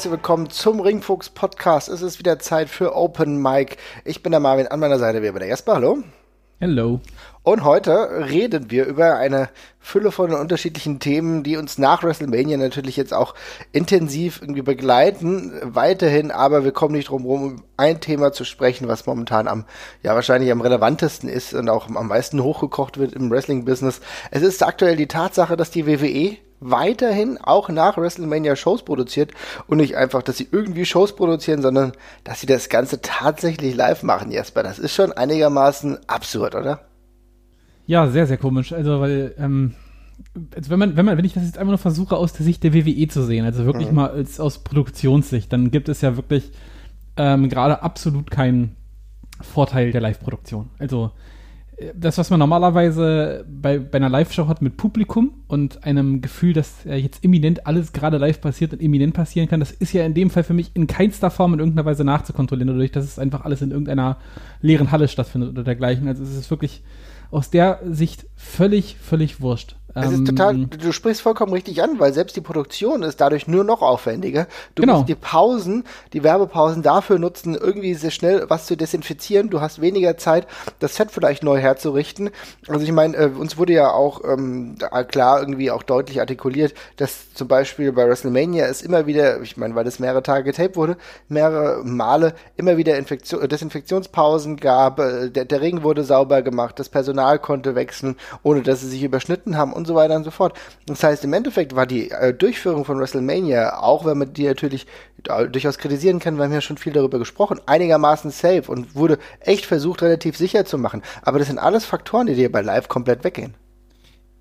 herzlich willkommen zum Ringfuchs Podcast. Es ist wieder Zeit für Open Mic. Ich bin der Marvin, an meiner Seite bei der Jasper. Hallo. Hello. Und heute reden wir über eine Fülle von unterschiedlichen Themen, die uns nach WrestleMania natürlich jetzt auch intensiv irgendwie begleiten, weiterhin, aber wir kommen nicht drum herum, ein Thema zu sprechen, was momentan am, ja, wahrscheinlich am relevantesten ist und auch am meisten hochgekocht wird im Wrestling-Business. Es ist aktuell die Tatsache, dass die WWE weiterhin auch nach WrestleMania Shows produziert und nicht einfach, dass sie irgendwie Shows produzieren, sondern dass sie das Ganze tatsächlich live machen, Jesper. Das ist schon einigermaßen absurd, oder? Ja, sehr, sehr komisch. Also, weil, ähm, also wenn man, wenn man, wenn ich das jetzt einfach nur versuche, aus der Sicht der WWE zu sehen, also wirklich mhm. mal als, aus Produktionssicht, dann gibt es ja wirklich ähm, gerade absolut keinen Vorteil der Live-Produktion. Also das, was man normalerweise bei, bei einer Live-Show hat mit Publikum und einem Gefühl, dass äh, jetzt imminent alles gerade live passiert und imminent passieren kann, das ist ja in dem Fall für mich in keinster Form in irgendeiner Weise nachzukontrollieren, dadurch, dass es einfach alles in irgendeiner leeren Halle stattfindet oder dergleichen. Also es ist wirklich aus der Sicht völlig, völlig wurscht. Es ist total, ähm, du sprichst vollkommen richtig an, weil selbst die Produktion ist dadurch nur noch aufwendiger. Du genau. musst die Pausen, die Werbepausen dafür nutzen, irgendwie sehr schnell was zu desinfizieren. Du hast weniger Zeit, das Set vielleicht neu herzurichten. Also ich meine, äh, uns wurde ja auch ähm, klar irgendwie auch deutlich artikuliert, dass zum Beispiel bei WrestleMania es immer wieder, ich meine, weil das mehrere Tage getaped wurde, mehrere Male immer wieder Infektion, Desinfektionspausen gab, äh, der, der Ring wurde sauber gemacht, das Personal konnte wechseln, ohne dass sie sich überschnitten haben und so weiter und so fort. Das heißt, im Endeffekt war die äh, Durchführung von WrestleMania, auch wenn man die natürlich durchaus kritisieren kann, wir haben ja schon viel darüber gesprochen, einigermaßen safe und wurde echt versucht, relativ sicher zu machen. Aber das sind alles Faktoren, die dir bei Live komplett weggehen.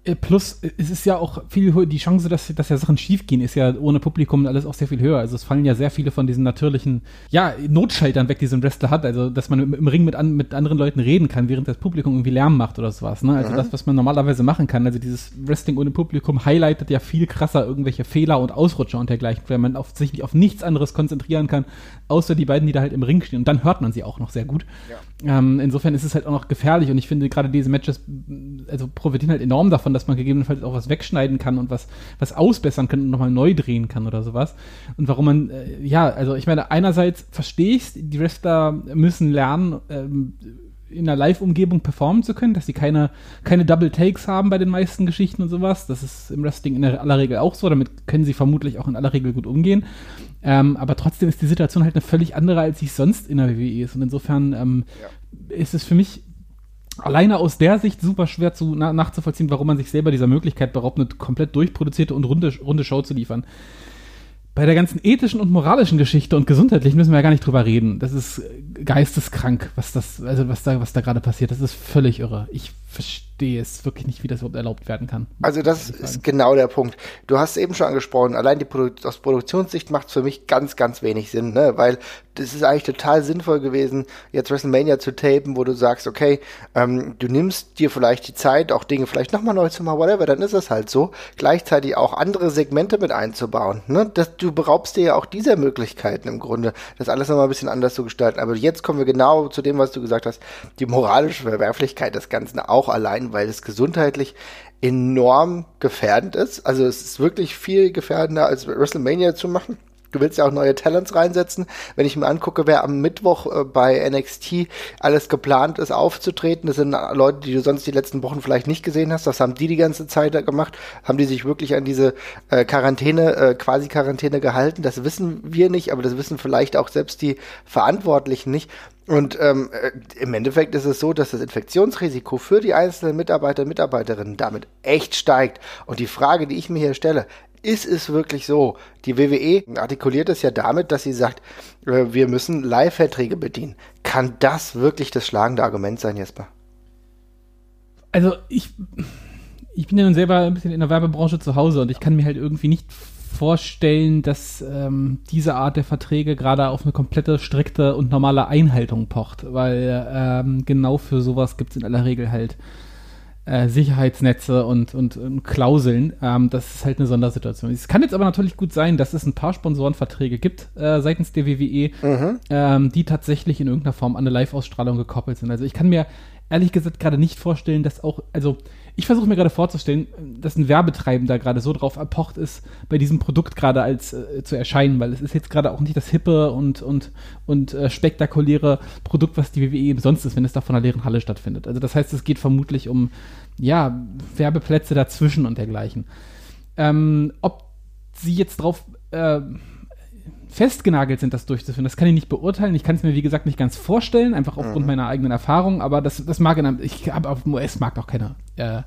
Äh, plus, es ist ja auch viel höher, die Chance, dass, dass ja Sachen schiefgehen, ist ja ohne Publikum alles auch sehr viel höher. Also es fallen ja sehr viele von diesen natürlichen, ja, Notschaltern weg, die so ein Wrestler hat. Also, dass man im Ring mit, an, mit anderen Leuten reden kann, während das Publikum irgendwie Lärm macht oder sowas. Ne? Also mhm. das, was man normalerweise machen kann. Also dieses Wrestling ohne Publikum highlightet ja viel krasser irgendwelche Fehler und Ausrutscher und dergleichen, weil man auf, sich nicht auf nichts anderes konzentrieren kann, außer die beiden, die da halt im Ring stehen. Und dann hört man sie auch noch sehr gut. Ja. Ähm, insofern ist es halt auch noch gefährlich und ich finde gerade diese Matches, also profitieren halt enorm davon, dass man gegebenenfalls auch was wegschneiden kann und was, was ausbessern kann und nochmal neu drehen kann oder sowas. Und warum man, äh, ja, also ich meine, einerseits verstehe ich die Wrestler müssen lernen, ähm, in einer Live-Umgebung performen zu können, dass sie keine, keine Double Takes haben bei den meisten Geschichten und sowas. Das ist im Wrestling in aller Regel auch so. Damit können sie vermutlich auch in aller Regel gut umgehen. Ähm, aber trotzdem ist die Situation halt eine völlig andere, als sie sonst in der WWE ist. Und insofern ähm, ja. ist es für mich alleine aus der Sicht super schwer zu, na, nachzuvollziehen, warum man sich selber dieser Möglichkeit beraubt, eine komplett durchproduzierte und runde, runde Show zu liefern. Bei der ganzen ethischen und moralischen Geschichte und gesundheitlich müssen wir ja gar nicht drüber reden. Das ist geisteskrank, was das, also was da, was da gerade passiert. Das ist völlig irre. Ich verstehe es wirklich nicht, wie das überhaupt erlaubt werden kann. Also das ist genau der Punkt. Du hast eben schon angesprochen, allein die Produ aus Produktionssicht macht es für mich ganz, ganz wenig Sinn, ne? weil das ist eigentlich total sinnvoll gewesen, jetzt WrestleMania zu tapen, wo du sagst, okay, ähm, du nimmst dir vielleicht die Zeit, auch Dinge vielleicht nochmal neu zu machen, whatever, dann ist es halt so. Gleichzeitig auch andere Segmente mit einzubauen. Ne? Das, du beraubst dir ja auch dieser Möglichkeiten im Grunde, das alles nochmal ein bisschen anders zu gestalten. Aber jetzt kommen wir genau zu dem, was du gesagt hast, die moralische Verwerflichkeit des Ganzen auch auch weil es gesundheitlich enorm gefährdend ist. Also es ist wirklich viel gefährdender als WrestleMania zu machen. Du willst ja auch neue Talents reinsetzen. Wenn ich mir angucke, wer am Mittwoch äh, bei NXT alles geplant ist aufzutreten, das sind Leute, die du sonst die letzten Wochen vielleicht nicht gesehen hast. Das haben die die ganze Zeit gemacht. Haben die sich wirklich an diese äh, Quarantäne, äh, quasi Quarantäne gehalten? Das wissen wir nicht, aber das wissen vielleicht auch selbst die Verantwortlichen nicht. Und ähm, äh, im Endeffekt ist es so, dass das Infektionsrisiko für die einzelnen Mitarbeiter und Mitarbeiterinnen damit echt steigt. Und die Frage, die ich mir hier stelle, ist es wirklich so? Die WWE artikuliert es ja damit, dass sie sagt, äh, wir müssen Leihverträge bedienen. Kann das wirklich das schlagende Argument sein, Jesper? Also ich, ich bin ja nun selber ein bisschen in der Werbebranche zu Hause und ich kann mir halt irgendwie nicht vorstellen, dass ähm, diese Art der Verträge gerade auf eine komplette, strikte und normale Einhaltung pocht, weil ähm, genau für sowas gibt es in aller Regel halt äh, Sicherheitsnetze und, und, und Klauseln. Ähm, das ist halt eine Sondersituation. Es kann jetzt aber natürlich gut sein, dass es ein paar Sponsorenverträge gibt äh, seitens der WWE, mhm. ähm, die tatsächlich in irgendeiner Form an eine Live-Ausstrahlung gekoppelt sind. Also ich kann mir ehrlich gesagt gerade nicht vorstellen, dass auch, also ich versuche mir gerade vorzustellen, dass ein Werbetreibender gerade so drauf erpocht ist, bei diesem Produkt gerade als äh, zu erscheinen, weil es ist jetzt gerade auch nicht das hippe und, und, und äh, spektakuläre Produkt, was die WWE sonst ist, wenn es da von einer leeren Halle stattfindet. Also das heißt, es geht vermutlich um, ja, Werbeplätze dazwischen und dergleichen. Ähm, ob sie jetzt drauf äh, festgenagelt sind, das durchzuführen. Das kann ich nicht beurteilen. Ich kann es mir, wie gesagt, nicht ganz vorstellen, einfach aufgrund mhm. meiner eigenen Erfahrung, aber das, das mag in einem, ich habe auf dem US-Markt auch keine, äh,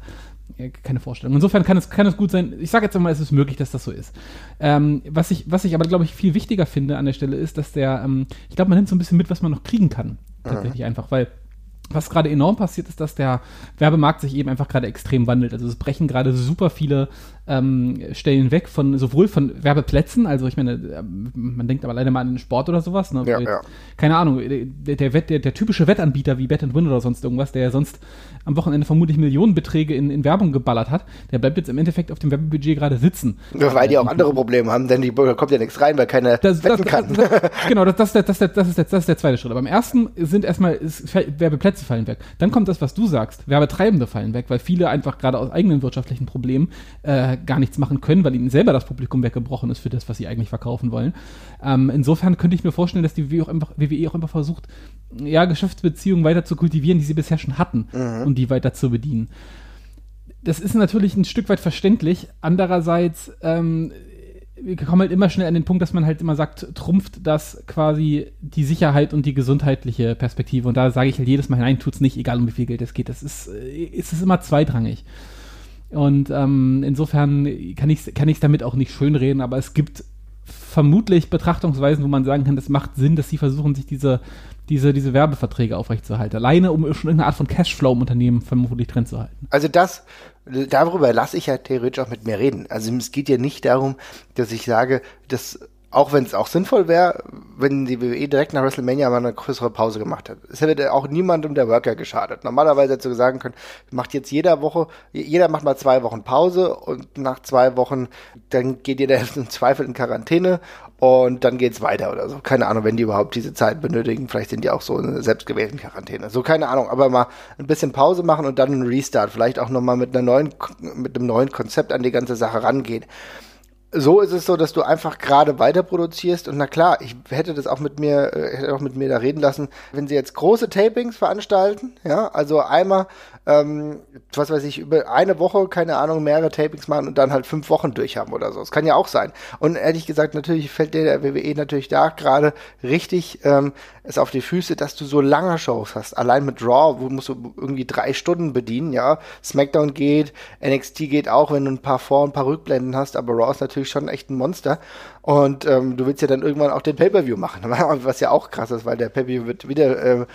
keine Vorstellung. Insofern kann es, kann es gut sein, ich sage jetzt einmal, es ist möglich, dass das so ist. Ähm, was, ich, was ich aber, glaube ich, viel wichtiger finde an der Stelle ist, dass der, ähm, ich glaube, man nimmt so ein bisschen mit, was man noch kriegen kann. Tatsächlich mhm. einfach, weil was gerade enorm passiert, ist, dass der Werbemarkt sich eben einfach gerade extrem wandelt. Also es brechen gerade super viele ähm, Stellen weg von sowohl von Werbeplätzen, also ich meine, äh, man denkt aber leider mal an den Sport oder sowas. Ne? Ja, ja. Keine Ahnung, der, der, der, der, typische Wettanbieter wie Bet Win oder sonst irgendwas, der ja sonst am Wochenende vermutlich Millionenbeträge in, in Werbung geballert hat, der bleibt jetzt im Endeffekt auf dem Werbebudget gerade sitzen. Ja, weil die auch andere Probleme haben, denn die kommt ja nichts rein, weil keine das, wetten das, kann. Das, genau, das, das, das, das, das, ist der, das ist der zweite Schritt. Aber im ersten sind erstmal ist, Werbeplätze fallen weg. Dann kommt das, was du sagst, Werbetreibende fallen weg, weil viele einfach gerade aus eigenen wirtschaftlichen Problemen äh, gar nichts machen können, weil ihnen selber das Publikum weggebrochen ist für das, was sie eigentlich verkaufen wollen. Ähm, insofern könnte ich mir vorstellen, dass die WWE auch einfach, WWE auch einfach versucht, ja, Geschäftsbeziehungen weiter zu kultivieren, die sie bisher schon hatten mhm. und die weiter zu bedienen. Das ist natürlich ein Stück weit verständlich. Andererseits, ähm, wir kommen halt immer schnell an den Punkt, dass man halt immer sagt, trumpft das quasi die Sicherheit und die gesundheitliche Perspektive. Und da sage ich halt jedes Mal, nein, tut's nicht, egal um wie viel Geld es geht. Das ist, äh, ist es immer zweitrangig. Und ähm, insofern kann ich es kann damit auch nicht schönreden, aber es gibt vermutlich Betrachtungsweisen, wo man sagen kann, das macht Sinn, dass sie versuchen, sich diese, diese, diese Werbeverträge aufrechtzuerhalten. Alleine, um schon irgendeine Art von Cashflow im Unternehmen vermutlich drin zu halten. Also das, darüber lasse ich ja theoretisch auch mit mir reden. Also es geht ja nicht darum, dass ich sage, dass auch wenn es auch sinnvoll wäre, wenn die WWE direkt nach WrestleMania mal eine größere Pause gemacht hat. Es hätte auch niemandem der Worker geschadet. Normalerweise hätte du sagen können, macht jetzt jeder Woche, jeder macht mal zwei Wochen Pause und nach zwei Wochen, dann geht jeder im Zweifel in Quarantäne und dann geht's weiter oder so. Keine Ahnung, wenn die überhaupt diese Zeit benötigen. Vielleicht sind die auch so in einer selbstgewählten Quarantäne. So, keine Ahnung. Aber mal ein bisschen Pause machen und dann einen Restart. Vielleicht auch nochmal mit einer neuen, mit einem neuen Konzept an die ganze Sache rangehen so ist es so, dass du einfach gerade weiter produzierst. Und na klar, ich hätte das auch mit mir, äh, hätte auch mit mir da reden lassen, wenn sie jetzt große Tapings veranstalten, ja, also einmal ähm, was weiß ich, über eine Woche, keine Ahnung, mehrere Tapings machen und dann halt fünf Wochen durchhaben oder so. Das kann ja auch sein. Und ehrlich gesagt, natürlich fällt der WWE natürlich da gerade richtig ähm, es auf die Füße, dass du so lange Shows hast. Allein mit Raw, wo musst du irgendwie drei Stunden bedienen, ja. SmackDown geht, NXT geht auch, wenn du ein paar Vor- und ein paar Rückblenden hast, aber Raw ist natürlich schon echt ein Monster. Und ähm, du willst ja dann irgendwann auch den Pay-Per-View machen, was ja auch krass ist, weil der Pay-Per-View wird wieder äh,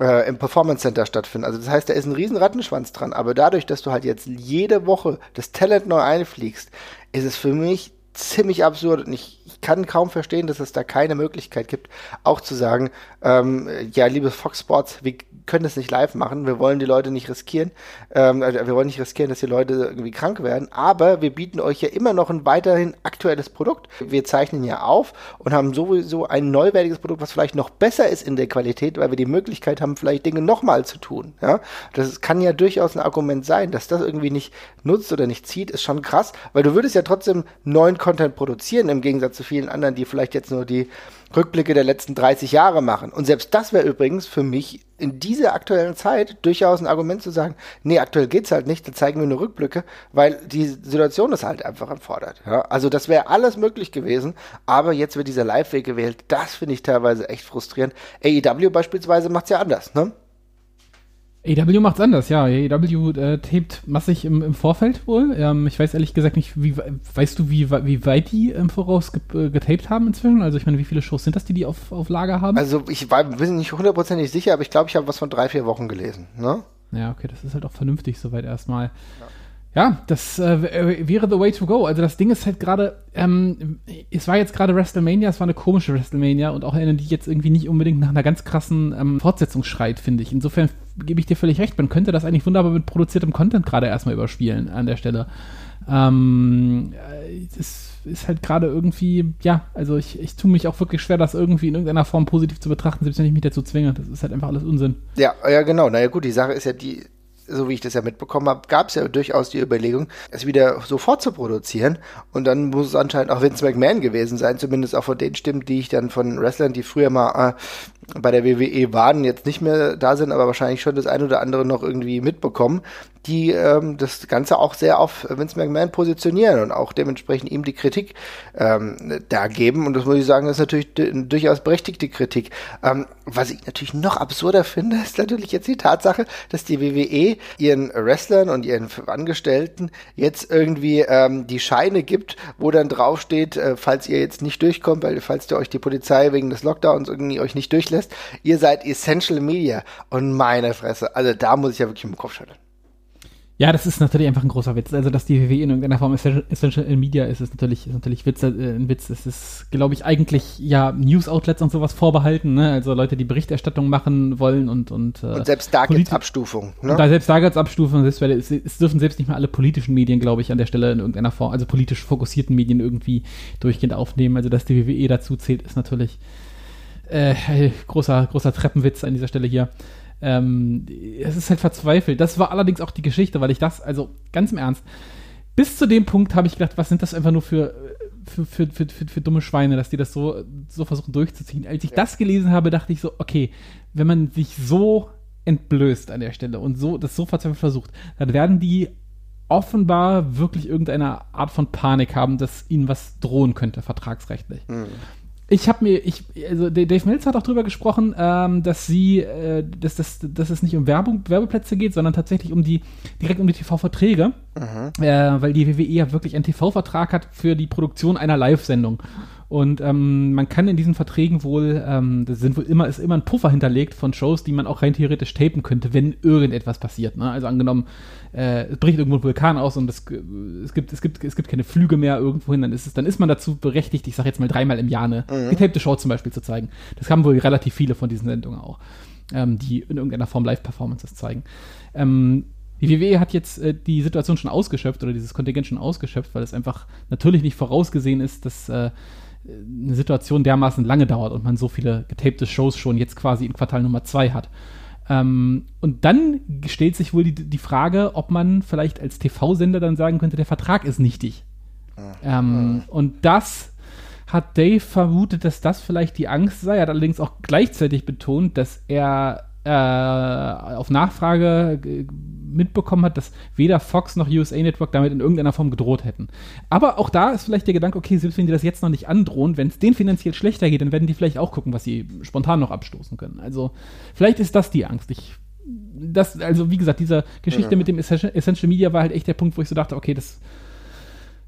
äh, im Performance Center stattfinden. Also das heißt, da ist ein riesen Rattenschwanz dran. Aber dadurch, dass du halt jetzt jede Woche das Talent neu einfliegst, ist es für mich ziemlich absurd und ich, ich kann kaum verstehen, dass es da keine Möglichkeit gibt, auch zu sagen, ähm, ja, liebe Fox Sports, wir können das nicht live machen, wir wollen die Leute nicht riskieren, ähm, also wir wollen nicht riskieren, dass die Leute irgendwie krank werden, aber wir bieten euch ja immer noch ein weiterhin aktuelles Produkt. Wir zeichnen ja auf und haben sowieso ein neuwertiges Produkt, was vielleicht noch besser ist in der Qualität, weil wir die Möglichkeit haben, vielleicht Dinge nochmal zu tun. Ja? Das kann ja durchaus ein Argument sein, dass das irgendwie nicht nutzt oder nicht zieht, ist schon krass, weil du würdest ja trotzdem neuen Content produzieren, im Gegensatz zu vielen anderen, die vielleicht jetzt nur die Rückblicke der letzten 30 Jahre machen. Und selbst das wäre übrigens für mich in dieser aktuellen Zeit durchaus ein Argument zu sagen, nee, aktuell geht's halt nicht, dann zeigen wir nur Rückblicke, weil die Situation das halt einfach erfordert. Ja? Also das wäre alles möglich gewesen, aber jetzt wird dieser Live-Weg gewählt. Das finde ich teilweise echt frustrierend. AEW beispielsweise macht's ja anders, ne? AW macht's anders, ja. AW äh, tapet massig im, im Vorfeld wohl. Ähm, ich weiß ehrlich gesagt nicht, wie weißt du, wie, wie weit die im Voraus ge äh, getaped haben inzwischen? Also ich meine, wie viele Shows sind das, die die auf, auf Lager haben? Also ich war bin nicht hundertprozentig sicher, aber ich glaube, ich habe was von drei, vier Wochen gelesen. Ne? Ja, okay, das ist halt auch vernünftig soweit erstmal. Ja. Ja, das äh, wäre the way to go. Also das Ding ist halt gerade, ähm, es war jetzt gerade WrestleMania, es war eine komische WrestleMania und auch eine, die jetzt irgendwie nicht unbedingt nach einer ganz krassen ähm, Fortsetzung schreit, finde ich. Insofern gebe ich dir völlig recht, man könnte das eigentlich wunderbar mit produziertem Content gerade erstmal überspielen an der Stelle. Ähm, äh, das ist halt gerade irgendwie, ja, also ich, ich tue mich auch wirklich schwer, das irgendwie in irgendeiner Form positiv zu betrachten, selbst wenn ich mich dazu zwinge. Das ist halt einfach alles Unsinn. Ja, ja, genau. Naja, gut, die Sache ist ja die, so wie ich das ja mitbekommen habe, gab es ja durchaus die Überlegung, es wieder sofort zu produzieren. Und dann muss es anscheinend auch Vince McMahon gewesen sein, zumindest auch von den Stimmen, die ich dann von Wrestlern, die früher mal äh, bei der WWE waren, jetzt nicht mehr da sind, aber wahrscheinlich schon das ein oder andere noch irgendwie mitbekommen, die ähm, das Ganze auch sehr auf Vince McMahon positionieren und auch dementsprechend ihm die Kritik ähm, da geben. Und das muss ich sagen, ist natürlich durchaus berechtigte Kritik. Ähm, was ich natürlich noch absurder finde, ist natürlich jetzt die Tatsache, dass die WWE ihren Wrestlern und ihren Angestellten jetzt irgendwie ähm, die Scheine gibt, wo dann draufsteht, äh, falls ihr jetzt nicht durchkommt, weil falls ihr euch die Polizei wegen des Lockdowns irgendwie euch nicht durchlässt, ihr seid Essential Media. Und meine Fresse, also da muss ich ja wirklich im Kopf schütteln. Ja, das ist natürlich einfach ein großer Witz. Also, dass die WWE in irgendeiner Form Essential Media ist, ist natürlich, ist natürlich Witz, äh, ein Witz. Es ist, glaube ich, eigentlich ja News-Outlets und sowas vorbehalten. Ne? Also Leute, die Berichterstattung machen wollen und und, äh, und selbst da gibt es Abstufung. Ne? Da selbst da gibt es Abstufung. Selbst, es, es dürfen selbst nicht mehr alle politischen Medien, glaube ich, an der Stelle in irgendeiner Form, also politisch fokussierten Medien irgendwie durchgehend aufnehmen. Also, dass die WWE dazu zählt, ist natürlich äh, großer großer Treppenwitz an dieser Stelle hier. Ähm, es ist halt verzweifelt. Das war allerdings auch die Geschichte, weil ich das, also ganz im Ernst, bis zu dem Punkt habe ich gedacht, was sind das einfach nur für, für, für, für, für, für dumme Schweine, dass die das so, so versuchen durchzuziehen. Als ich ja. das gelesen habe, dachte ich so, okay, wenn man sich so entblößt an der Stelle und so das so verzweifelt versucht, dann werden die offenbar wirklich irgendeine Art von Panik haben, dass ihnen was drohen könnte, vertragsrechtlich. Mhm ich habe mir, ich, also Dave Mills hat auch drüber gesprochen, ähm, dass sie, äh, dass, dass, dass es nicht um Werbung, Werbeplätze geht, sondern tatsächlich um die, direkt um die TV-Verträge, mhm. äh, weil die WWE ja wirklich einen TV-Vertrag hat für die Produktion einer Live-Sendung. Und ähm, man kann in diesen Verträgen wohl, ähm, das sind wohl immer, ist immer ein Puffer hinterlegt von Shows, die man auch rein theoretisch tapen könnte, wenn irgendetwas passiert. Ne? Also angenommen, äh, es bricht irgendwo ein Vulkan aus und es, es, gibt, es, gibt, es gibt keine Flüge mehr irgendwohin, dann ist es, dann ist man dazu berechtigt, ich sage jetzt mal dreimal im Jahr eine mhm. getapte Show zum Beispiel zu zeigen. Das haben wohl relativ viele von diesen Sendungen auch, ähm, die in irgendeiner Form Live-Performances zeigen. Ähm, die WWE hat jetzt äh, die Situation schon ausgeschöpft oder dieses Kontingent schon ausgeschöpft, weil es einfach natürlich nicht vorausgesehen ist, dass äh, eine Situation dermaßen lange dauert und man so viele getapte Shows schon jetzt quasi in Quartal Nummer zwei hat. Ähm, und dann stellt sich wohl die, die Frage, ob man vielleicht als TV-Sender dann sagen könnte, der Vertrag ist nichtig. Ähm, und das hat Dave vermutet, dass das vielleicht die Angst sei. Er hat allerdings auch gleichzeitig betont, dass er äh, auf Nachfrage mitbekommen hat, dass weder Fox noch USA Network damit in irgendeiner Form gedroht hätten. Aber auch da ist vielleicht der Gedanke, okay, selbst wenn die das jetzt noch nicht androhen, wenn es denen finanziell schlechter geht, dann werden die vielleicht auch gucken, was sie spontan noch abstoßen können. Also vielleicht ist das die Angst. Ich, das, also wie gesagt, diese Geschichte ja. mit dem Essential Media war halt echt der Punkt, wo ich so dachte, okay, das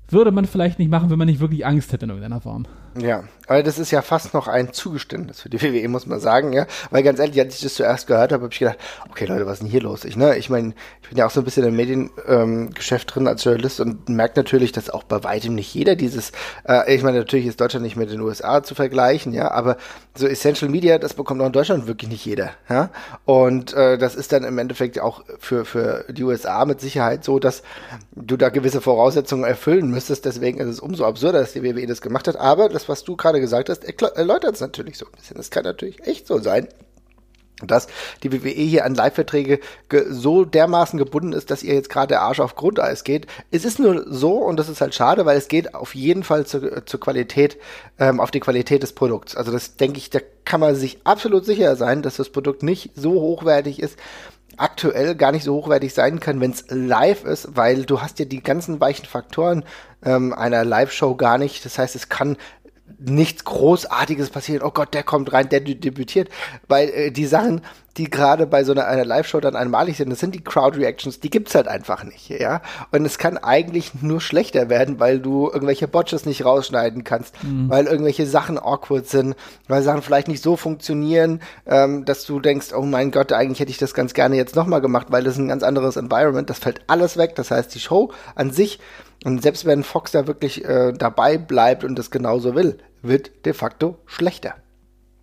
würde man vielleicht nicht machen, wenn man nicht wirklich Angst hätte in irgendeiner Form. Ja, aber das ist ja fast noch ein Zugeständnis für die WWE, muss man sagen, ja. Weil ganz ehrlich, als ich das zuerst gehört habe, habe ich gedacht, okay Leute, was ist denn hier los? Ich, ne, ich meine, ich bin ja auch so ein bisschen im Mediengeschäft ähm, drin als Journalist und merke natürlich, dass auch bei weitem nicht jeder dieses, äh, ich meine, natürlich ist Deutschland nicht mit den USA zu vergleichen, ja, aber so Essential Media, das bekommt auch in Deutschland wirklich nicht jeder, ja. Und äh, das ist dann im Endeffekt auch für, für die USA mit Sicherheit so, dass du da gewisse Voraussetzungen erfüllen müsstest. Deswegen ist es umso absurder, dass die WWE das gemacht hat. Aber das, was du gerade gesagt hast, erläutert es natürlich so ein bisschen. Es kann natürlich echt so sein, dass die WWE hier an Live-Verträge so dermaßen gebunden ist, dass ihr jetzt gerade der Arsch auf Grundeis geht. Es ist nur so und das ist halt schade, weil es geht auf jeden Fall zu, zur Qualität, ähm, auf die Qualität des Produkts. Also das denke ich, da kann man sich absolut sicher sein, dass das Produkt nicht so hochwertig ist, aktuell gar nicht so hochwertig sein kann, wenn es live ist, weil du hast ja die ganzen weichen Faktoren ähm, einer Live-Show gar nicht. Das heißt, es kann nichts Großartiges passieren. Oh Gott, der kommt rein, der debütiert. Weil äh, die Sachen, die gerade bei so einer, einer Live-Show dann einmalig sind, das sind die Crowd-Reactions, die gibt's halt einfach nicht, ja. Und es kann eigentlich nur schlechter werden, weil du irgendwelche Botches nicht rausschneiden kannst, mhm. weil irgendwelche Sachen awkward sind, weil Sachen vielleicht nicht so funktionieren, ähm, dass du denkst, oh mein Gott, eigentlich hätte ich das ganz gerne jetzt nochmal gemacht, weil das ist ein ganz anderes Environment. Das fällt alles weg. Das heißt, die Show an sich und selbst wenn Fox da wirklich äh, dabei bleibt und das genauso will, wird de facto schlechter.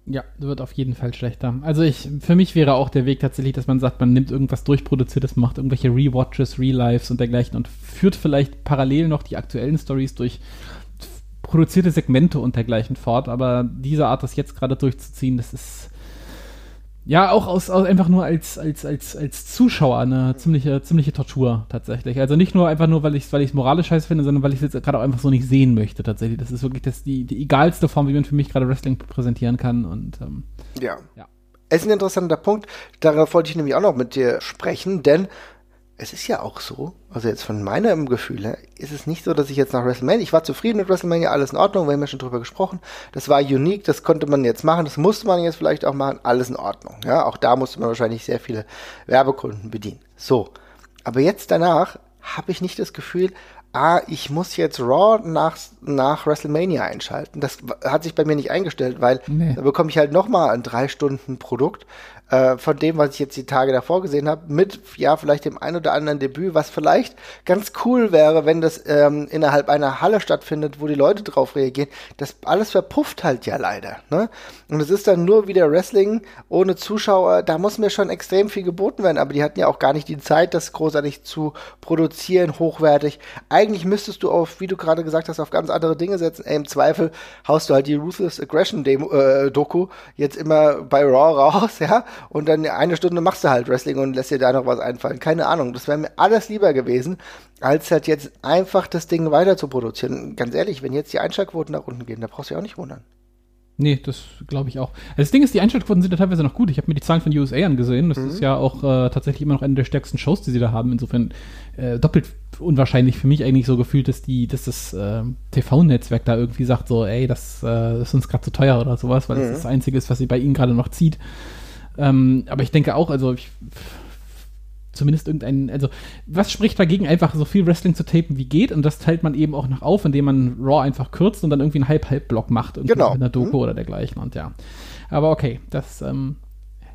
Ja, wird auf jeden Fall schlechter. Also ich, für mich wäre auch der Weg tatsächlich, dass man sagt, man nimmt irgendwas durchproduziertes, macht irgendwelche Rewatches, Relives und dergleichen und führt vielleicht parallel noch die aktuellen Stories durch produzierte Segmente und dergleichen fort. Aber diese Art, das jetzt gerade durchzuziehen, das ist ja, auch aus, aus einfach nur als, als, als, als Zuschauer eine ziemliche, ziemliche Tortur tatsächlich. Also nicht nur einfach nur, weil ich es weil moralisch scheiße finde, sondern weil ich es jetzt gerade auch einfach so nicht sehen möchte tatsächlich. Das ist wirklich das, die, die egalste Form, wie man für mich gerade Wrestling präsentieren kann. Und ähm, ja. ja. Es ist ein interessanter Punkt. Darauf wollte ich nämlich auch noch mit dir sprechen, denn es ist ja auch so, also jetzt von meinem Gefühl her, ist es nicht so, dass ich jetzt nach WrestleMania, ich war zufrieden mit WrestleMania, alles in Ordnung, wir haben ja schon drüber gesprochen, das war unique, das konnte man jetzt machen, das musste man jetzt vielleicht auch machen, alles in Ordnung. Ja, auch da musste man wahrscheinlich sehr viele Werbekunden bedienen. So, aber jetzt danach habe ich nicht das Gefühl, ah, ich muss jetzt Raw nach, nach WrestleMania einschalten. Das hat sich bei mir nicht eingestellt, weil nee. da bekomme ich halt nochmal ein drei Stunden Produkt äh, von dem, was ich jetzt die Tage davor gesehen habe, mit ja vielleicht dem ein oder anderen Debüt, was vielleicht ganz cool wäre, wenn das ähm, innerhalb einer Halle stattfindet, wo die Leute drauf reagieren. Das alles verpufft halt ja leider. Ne? Und es ist dann nur wieder Wrestling ohne Zuschauer. Da muss mir schon extrem viel geboten werden, aber die hatten ja auch gar nicht die Zeit, das großartig zu produzieren, hochwertig. Eigentlich müsstest du auf, wie du gerade gesagt hast, auf ganz andere Dinge setzen. Ey, Im Zweifel haust du halt die Ruthless Aggression Demo, äh, Doku jetzt immer bei Raw raus, ja, und dann eine Stunde machst du halt Wrestling und lässt dir da noch was einfallen. Keine Ahnung, das wäre mir alles lieber gewesen, als halt jetzt einfach das Ding weiter zu produzieren. Ganz ehrlich, wenn jetzt die Einschaltquoten nach unten gehen, da brauchst du ja auch nicht wundern. Nee, das glaube ich auch. Also das Ding ist, die Einschaltquoten sind ja teilweise noch gut. Ich habe mir die Zahlen von USA angesehen. Das mhm. ist ja auch äh, tatsächlich immer noch eine der stärksten Shows, die sie da haben. Insofern äh, doppelt unwahrscheinlich für mich eigentlich so gefühlt, dass die, dass das äh, TV-Netzwerk da irgendwie sagt so, ey, das äh, ist uns gerade zu teuer oder sowas, weil mhm. das das Einzige ist, was sie bei ihnen gerade noch zieht. Ähm, aber ich denke auch, also ich, zumindest irgendein, also was spricht dagegen, einfach so viel Wrestling zu tapen wie geht und das teilt man eben auch noch auf, indem man Raw einfach kürzt und dann irgendwie einen Halb-Halb-Block macht genau. mit einer Doku mhm. oder dergleichen und ja. Aber okay, das ähm,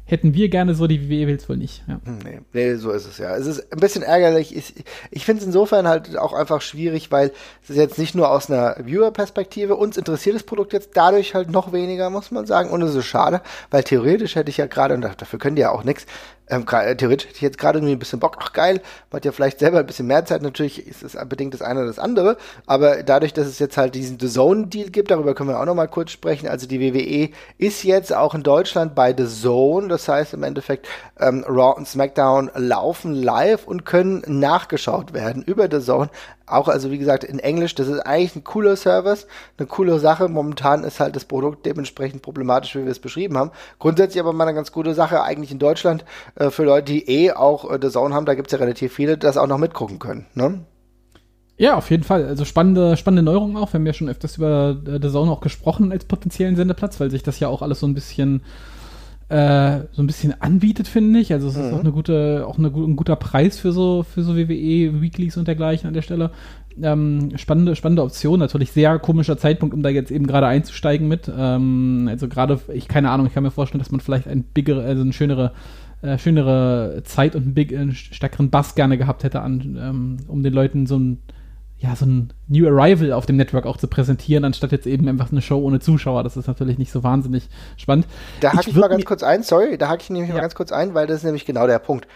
hätten wir gerne so, die WWE will es wohl nicht. Ja. Hm, nee, nee, so ist es ja. Es ist ein bisschen ärgerlich. Ich, ich finde es insofern halt auch einfach schwierig, weil es ist jetzt nicht nur aus einer Viewer-Perspektive, uns interessiert das Produkt jetzt dadurch halt noch weniger, muss man sagen. Und es ist schade, weil theoretisch hätte ich ja gerade, und dafür können die ja auch nichts, ähm, äh, theoretisch hätte ich jetzt gerade irgendwie ein bisschen Bock, ach geil, man hat ja vielleicht selber ein bisschen mehr Zeit, natürlich ist es bedingt das eine oder das andere, aber dadurch, dass es jetzt halt diesen The Zone-Deal gibt, darüber können wir auch nochmal kurz sprechen, also die WWE ist jetzt auch in Deutschland bei The Zone, das heißt im Endeffekt ähm, Raw und SmackDown laufen live und können nachgeschaut werden über The Zone, auch also wie gesagt in Englisch, das ist eigentlich ein cooler Service, eine coole Sache. Momentan ist halt das Produkt dementsprechend problematisch, wie wir es beschrieben haben. Grundsätzlich aber mal eine ganz gute Sache eigentlich in Deutschland äh, für Leute, die eh auch äh, The Zone haben, da gibt es ja relativ viele, das auch noch mitgucken können. Ne? Ja, auf jeden Fall. Also spannende, spannende Neuerungen auch. Wir haben ja schon öfters über äh, The Zone auch gesprochen als potenziellen Sendeplatz, weil sich das ja auch alles so ein bisschen äh, so ein bisschen anbietet, finde ich. Also es mhm. ist auch eine gute, auch eine, ein guter Preis für so, für so WWE Weeklies und dergleichen an der Stelle. Ähm, spannende, spannende Option, natürlich sehr komischer Zeitpunkt, um da jetzt eben gerade einzusteigen mit. Ähm, also gerade, ich keine Ahnung, ich kann mir vorstellen, dass man vielleicht ein bigger, also eine schönere äh, schönere Zeit und einen, big, einen stärkeren Bass gerne gehabt hätte, an, ähm, um den Leuten so ein ja, so ein New Arrival auf dem Network auch zu präsentieren, anstatt jetzt eben einfach eine Show ohne Zuschauer. Das ist natürlich nicht so wahnsinnig spannend. Da hake ich, ich mal ganz kurz ein, sorry, da hake ich nämlich ja. mal ganz kurz ein, weil das ist nämlich genau der Punkt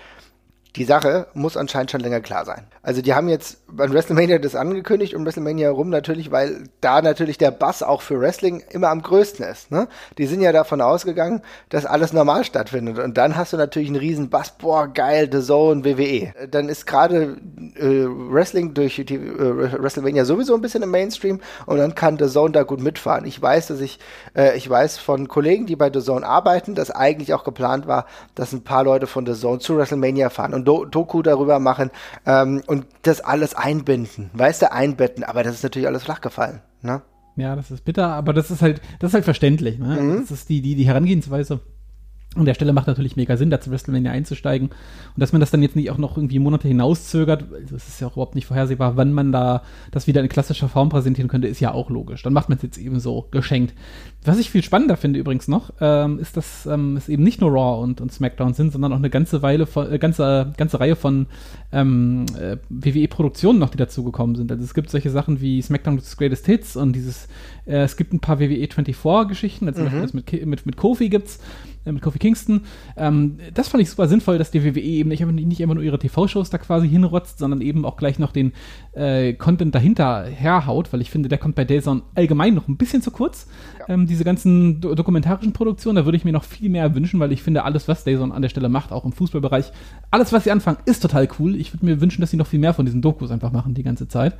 die Sache muss anscheinend schon länger klar sein. Also die haben jetzt beim WrestleMania das angekündigt und WrestleMania rum natürlich, weil da natürlich der Bass auch für Wrestling immer am größten ist. Ne? Die sind ja davon ausgegangen, dass alles normal stattfindet und dann hast du natürlich einen riesen Bass, boah geil, The Zone, WWE. Dann ist gerade äh, Wrestling durch die äh, WrestleMania sowieso ein bisschen im Mainstream und dann kann The Zone da gut mitfahren. Ich weiß, dass ich, äh, ich weiß von Kollegen, die bei The Zone arbeiten, dass eigentlich auch geplant war, dass ein paar Leute von The Zone zu WrestleMania fahren und Do Doku darüber machen ähm, und das alles einbinden. Weißt du, einbetten, aber das ist natürlich alles flach gefallen. Ne? Ja, das ist bitter, aber das ist halt, das ist halt verständlich. Ne? Mhm. Das ist die, die, die Herangehensweise. An der Stelle macht natürlich mega Sinn, da zu WrestleMania einzusteigen. Und dass man das dann jetzt nicht auch noch irgendwie Monate hinauszögert, also es ist ja auch überhaupt nicht vorhersehbar, wann man da das wieder in klassischer Form präsentieren könnte, ist ja auch logisch. Dann macht man es jetzt eben so geschenkt. Was ich viel spannender finde übrigens noch, ähm, ist, dass ähm, es eben nicht nur Raw und, und SmackDown sind, sondern auch eine ganze Weile von, äh, ganze, ganze Reihe von ähm, äh, WWE-Produktionen noch, die dazugekommen sind. Also es gibt solche Sachen wie SmackDown's Greatest Hits und dieses, äh, es gibt ein paar WWE 24-Geschichten, also mhm. das mit, mit, mit Kofi gibt's mit Kofi Kingston. Ähm, das fand ich super sinnvoll, dass die WWE eben nicht, nicht immer nur ihre TV-Shows da quasi hinrotzt, sondern eben auch gleich noch den äh, Content dahinter herhaut, weil ich finde, der kommt bei DAZN allgemein noch ein bisschen zu kurz. Ja. Ähm, diese ganzen do dokumentarischen Produktionen, da würde ich mir noch viel mehr wünschen, weil ich finde, alles, was DAZN an der Stelle macht, auch im Fußballbereich, alles, was sie anfangen, ist total cool. Ich würde mir wünschen, dass sie noch viel mehr von diesen Dokus einfach machen die ganze Zeit.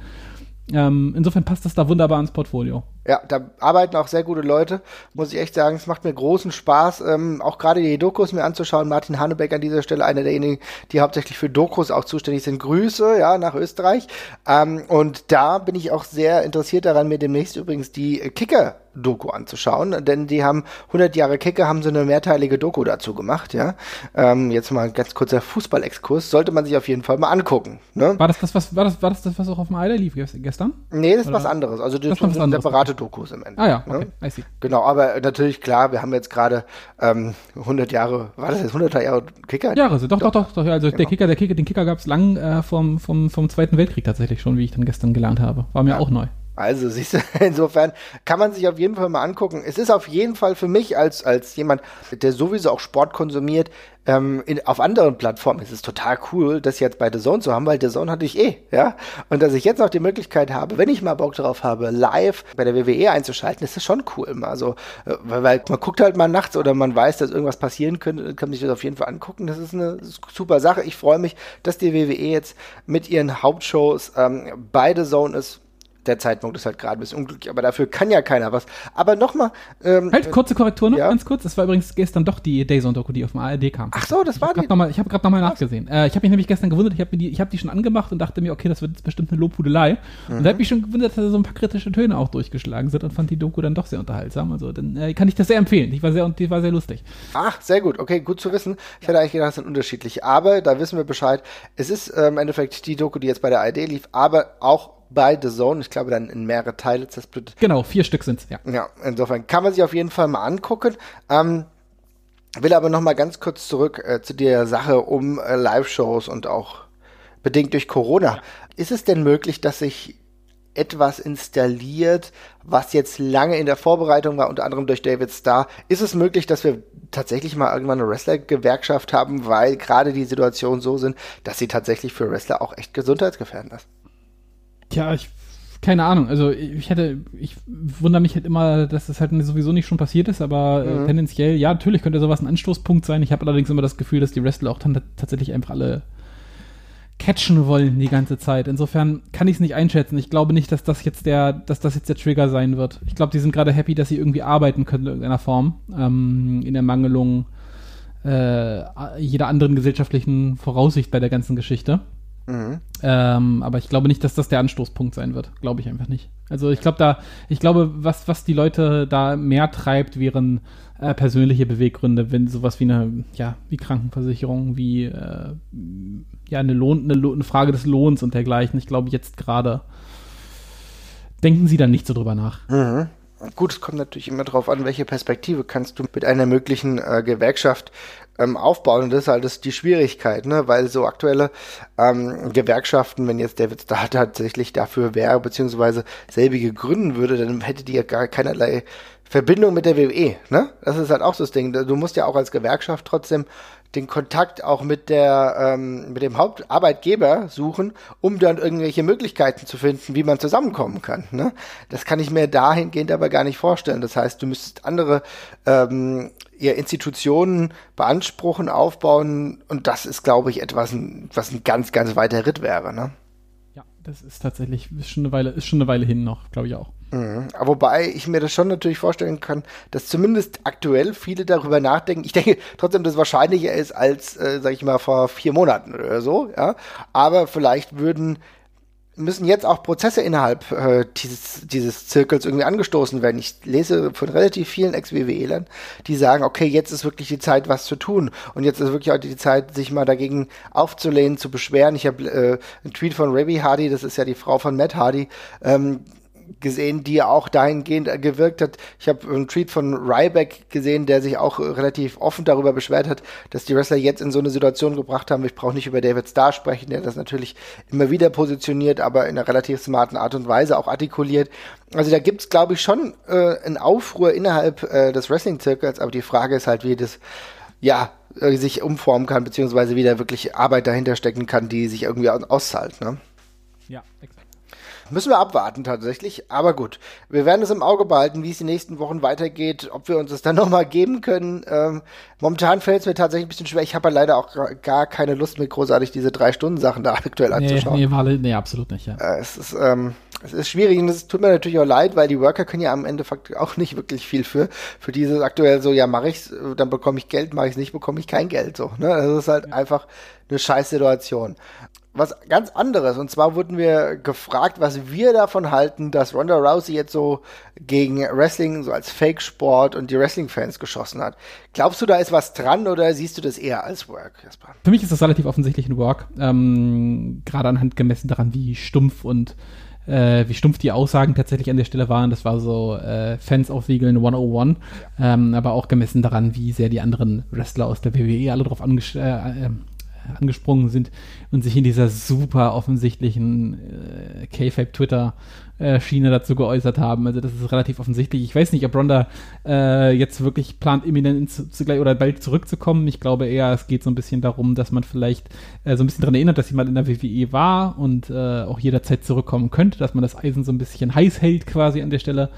Ähm, insofern passt das da wunderbar ins Portfolio. Ja, da arbeiten auch sehr gute Leute, muss ich echt sagen. Es macht mir großen Spaß, ähm, auch gerade die Dokus mir anzuschauen. Martin Hannebeck an dieser Stelle, einer derjenigen, die hauptsächlich für Dokus auch zuständig sind. Grüße, ja, nach Österreich. Ähm, und da bin ich auch sehr interessiert daran, mir demnächst übrigens die Kicker Doku anzuschauen, denn die haben 100 Jahre Kicker, haben so eine mehrteilige Doku dazu gemacht, ja. Ähm, jetzt mal ein ganz kurzer Fußballexkurs, sollte man sich auf jeden Fall mal angucken. Ne? War das das, was war das, war das, das was auch auf dem Eiler lief gestern? Nee, das ist was anderes. Also das, das sind separate Dokus im Endeffekt. Ah ja, okay, ne? I see. Genau, aber natürlich klar, wir haben jetzt gerade ähm, 100 Jahre, war das jetzt 100 Jahre Kicker? Jahre, doch, doch, doch, doch, also genau. der Kicker, der Kicker, den Kicker gab es lang äh, vom, vom, vom Zweiten Weltkrieg tatsächlich schon, wie ich dann gestern gelernt habe. War mir ja. auch neu. Also siehst du, insofern kann man sich auf jeden Fall mal angucken. Es ist auf jeden Fall für mich als, als jemand, der sowieso auch Sport konsumiert, ähm, in, auf anderen Plattformen ist es total cool, das jetzt bei The Zone zu haben, weil The Zone hatte ich eh, ja. Und dass ich jetzt noch die Möglichkeit habe, wenn ich mal Bock drauf habe, live bei der WWE einzuschalten, ist das schon cool. Also, weil, weil man guckt halt mal nachts oder man weiß, dass irgendwas passieren könnte, kann man sich das auf jeden Fall angucken. Das ist eine super Sache. Ich freue mich, dass die WWE jetzt mit ihren Hauptshows ähm, bei The Zone ist der Zeitpunkt ist halt gerade ein bisschen unglücklich, aber dafür kann ja keiner was. Aber nochmal. Ähm, halt, kurze Korrektur noch, ja. ganz kurz. Das war übrigens gestern doch die Dayzone-Doku, die auf dem ARD kam. Ach so, das ich war die. Noch mal, ich habe gerade nochmal nachgesehen. Äh, ich habe mich nämlich gestern gewundert, ich habe die, hab die schon angemacht und dachte mir, okay, das wird jetzt bestimmt eine Lobhudelei. Mhm. Und da habe ich schon gewundert, dass da so ein paar kritische Töne auch durchgeschlagen sind und fand die Doku dann doch sehr unterhaltsam. Also dann äh, kann ich das sehr empfehlen. Die war sehr, die war sehr lustig. Ach, sehr gut. Okay, gut zu wissen. Ich hätte eigentlich gedacht, das sind unterschiedlich. Aber da wissen wir Bescheid. Es ist äh, im Endeffekt die Doku, die jetzt bei der ARD lief, aber auch bei The Zone. Ich glaube, dann in mehrere Teile zersplittet. Genau, vier Stück sind's, ja. Ja, insofern kann man sich auf jeden Fall mal angucken. Ähm, will aber noch mal ganz kurz zurück äh, zu der Sache um äh, Live-Shows und auch bedingt durch Corona. Ist es denn möglich, dass sich etwas installiert, was jetzt lange in der Vorbereitung war, unter anderem durch David Starr? Ist es möglich, dass wir tatsächlich mal irgendwann eine Wrestler-Gewerkschaft haben, weil gerade die Situation so sind, dass sie tatsächlich für Wrestler auch echt gesundheitsgefährdend ist? Tja, ich keine Ahnung. Also ich hätte, ich wundere mich halt immer, dass das halt sowieso nicht schon passiert ist, aber äh, mhm. äh, tendenziell, ja, natürlich könnte sowas ein Anstoßpunkt sein. Ich habe allerdings immer das Gefühl, dass die Wrestler auch dann tatsächlich einfach alle catchen wollen die ganze Zeit. Insofern kann ich es nicht einschätzen. Ich glaube nicht, dass das jetzt der, dass das jetzt der Trigger sein wird. Ich glaube, die sind gerade happy, dass sie irgendwie arbeiten können in irgendeiner Form ähm, in der Mangelung äh, jeder anderen gesellschaftlichen Voraussicht bei der ganzen Geschichte. Mhm. Ähm, aber ich glaube nicht, dass das der Anstoßpunkt sein wird. Glaube ich einfach nicht. Also ich glaube da, ich glaube, was, was die Leute da mehr treibt, wären äh, persönliche Beweggründe, wenn sowas wie eine, ja, wie Krankenversicherung, wie äh, ja, eine Lohn, eine, eine Frage des Lohns und dergleichen. Ich glaube jetzt gerade denken sie dann nicht so drüber nach. Mhm. Gut, es kommt natürlich immer darauf an, welche Perspektive kannst du mit einer möglichen äh, Gewerkschaft ähm, aufbauen. Und das ist halt das, die Schwierigkeit, ne? weil so aktuelle ähm, Gewerkschaften, wenn jetzt David Starr tatsächlich dafür wäre, beziehungsweise selbige gründen würde, dann hätte die ja gar keinerlei Verbindung mit der WWE. Ne? Das ist halt auch so das Ding. Du musst ja auch als Gewerkschaft trotzdem den Kontakt auch mit der ähm, mit dem Hauptarbeitgeber suchen, um dann irgendwelche Möglichkeiten zu finden, wie man zusammenkommen kann. Ne? Das kann ich mir dahingehend aber gar nicht vorstellen. Das heißt, du müsstest andere ähm, eher Institutionen beanspruchen, aufbauen und das ist, glaube ich, etwas, was ein ganz, ganz weiter Ritt wäre. Ne? Ja, das ist tatsächlich ist schon eine Weile, ist schon eine Weile hin noch, glaube ich auch. Mhm. Wobei ich mir das schon natürlich vorstellen kann, dass zumindest aktuell viele darüber nachdenken. Ich denke trotzdem, dass es wahrscheinlicher ist als, äh, sag ich mal, vor vier Monaten oder so, ja. Aber vielleicht würden müssen jetzt auch Prozesse innerhalb äh, dieses, dieses Zirkels irgendwie angestoßen werden. Ich lese von relativ vielen Ex-WWElern, die sagen, okay, jetzt ist wirklich die Zeit, was zu tun. Und jetzt ist wirklich auch die Zeit, sich mal dagegen aufzulehnen, zu beschweren. Ich habe äh, einen Tweet von Ravi Hardy, das ist ja die Frau von Matt Hardy, ähm, gesehen, die auch dahingehend gewirkt hat. Ich habe einen Tweet von Ryback gesehen, der sich auch relativ offen darüber beschwert hat, dass die Wrestler jetzt in so eine Situation gebracht haben. Ich brauche nicht über David Starr sprechen, der das natürlich immer wieder positioniert, aber in einer relativ smarten Art und Weise auch artikuliert. Also da gibt's, glaube ich, schon äh, einen Aufruhr innerhalb äh, des Wrestling-Zirkels, aber die Frage ist halt, wie das ja, äh, sich umformen kann, beziehungsweise wieder wirklich Arbeit dahinter stecken kann, die sich irgendwie auszahlt. Ne? Ja, exakt. Müssen wir abwarten tatsächlich, aber gut. Wir werden es im Auge behalten, wie es die nächsten Wochen weitergeht, ob wir uns das dann nochmal geben können. Ähm, momentan fällt es mir tatsächlich ein bisschen schwer. Ich habe ja leider auch gar keine Lust mehr, großartig diese drei Stunden Sachen da aktuell anzuschauen. Nee, nee, nee absolut nicht, ja. Äh, es ist, ähm, es ist schwierig und es tut mir natürlich auch leid, weil die Worker können ja am Ende auch nicht wirklich viel für, für dieses aktuell so, ja, mache ich's, dann bekomme ich Geld, mache ich's nicht, bekomme ich kein Geld, so, ne? Das ist halt ja. einfach eine scheiß Situation was ganz anderes. Und zwar wurden wir gefragt, was wir davon halten, dass Ronda Rousey jetzt so gegen Wrestling so als Fake-Sport und die Wrestling-Fans geschossen hat. Glaubst du, da ist was dran oder siehst du das eher als Work, Jasper? Für mich ist das relativ offensichtlich ein Work. Ähm, Gerade anhand gemessen daran, wie stumpf und äh, wie stumpf die Aussagen tatsächlich an der Stelle waren. Das war so äh, Fans aufwiegeln 101. Ja. Ähm, aber auch gemessen daran, wie sehr die anderen Wrestler aus der WWE alle drauf angesch äh, äh angesprungen sind und sich in dieser super offensichtlichen äh, K-Fape-Twitter äh, Schiene dazu geäußert haben. Also das ist relativ offensichtlich. Ich weiß nicht, ob Ronda äh, jetzt wirklich plant, imminent zu, oder bald zurückzukommen. Ich glaube eher, es geht so ein bisschen darum, dass man vielleicht äh, so ein bisschen daran erinnert, dass jemand in der WWE war und äh, auch jederzeit zurückkommen könnte, dass man das Eisen so ein bisschen heiß hält quasi an der Stelle,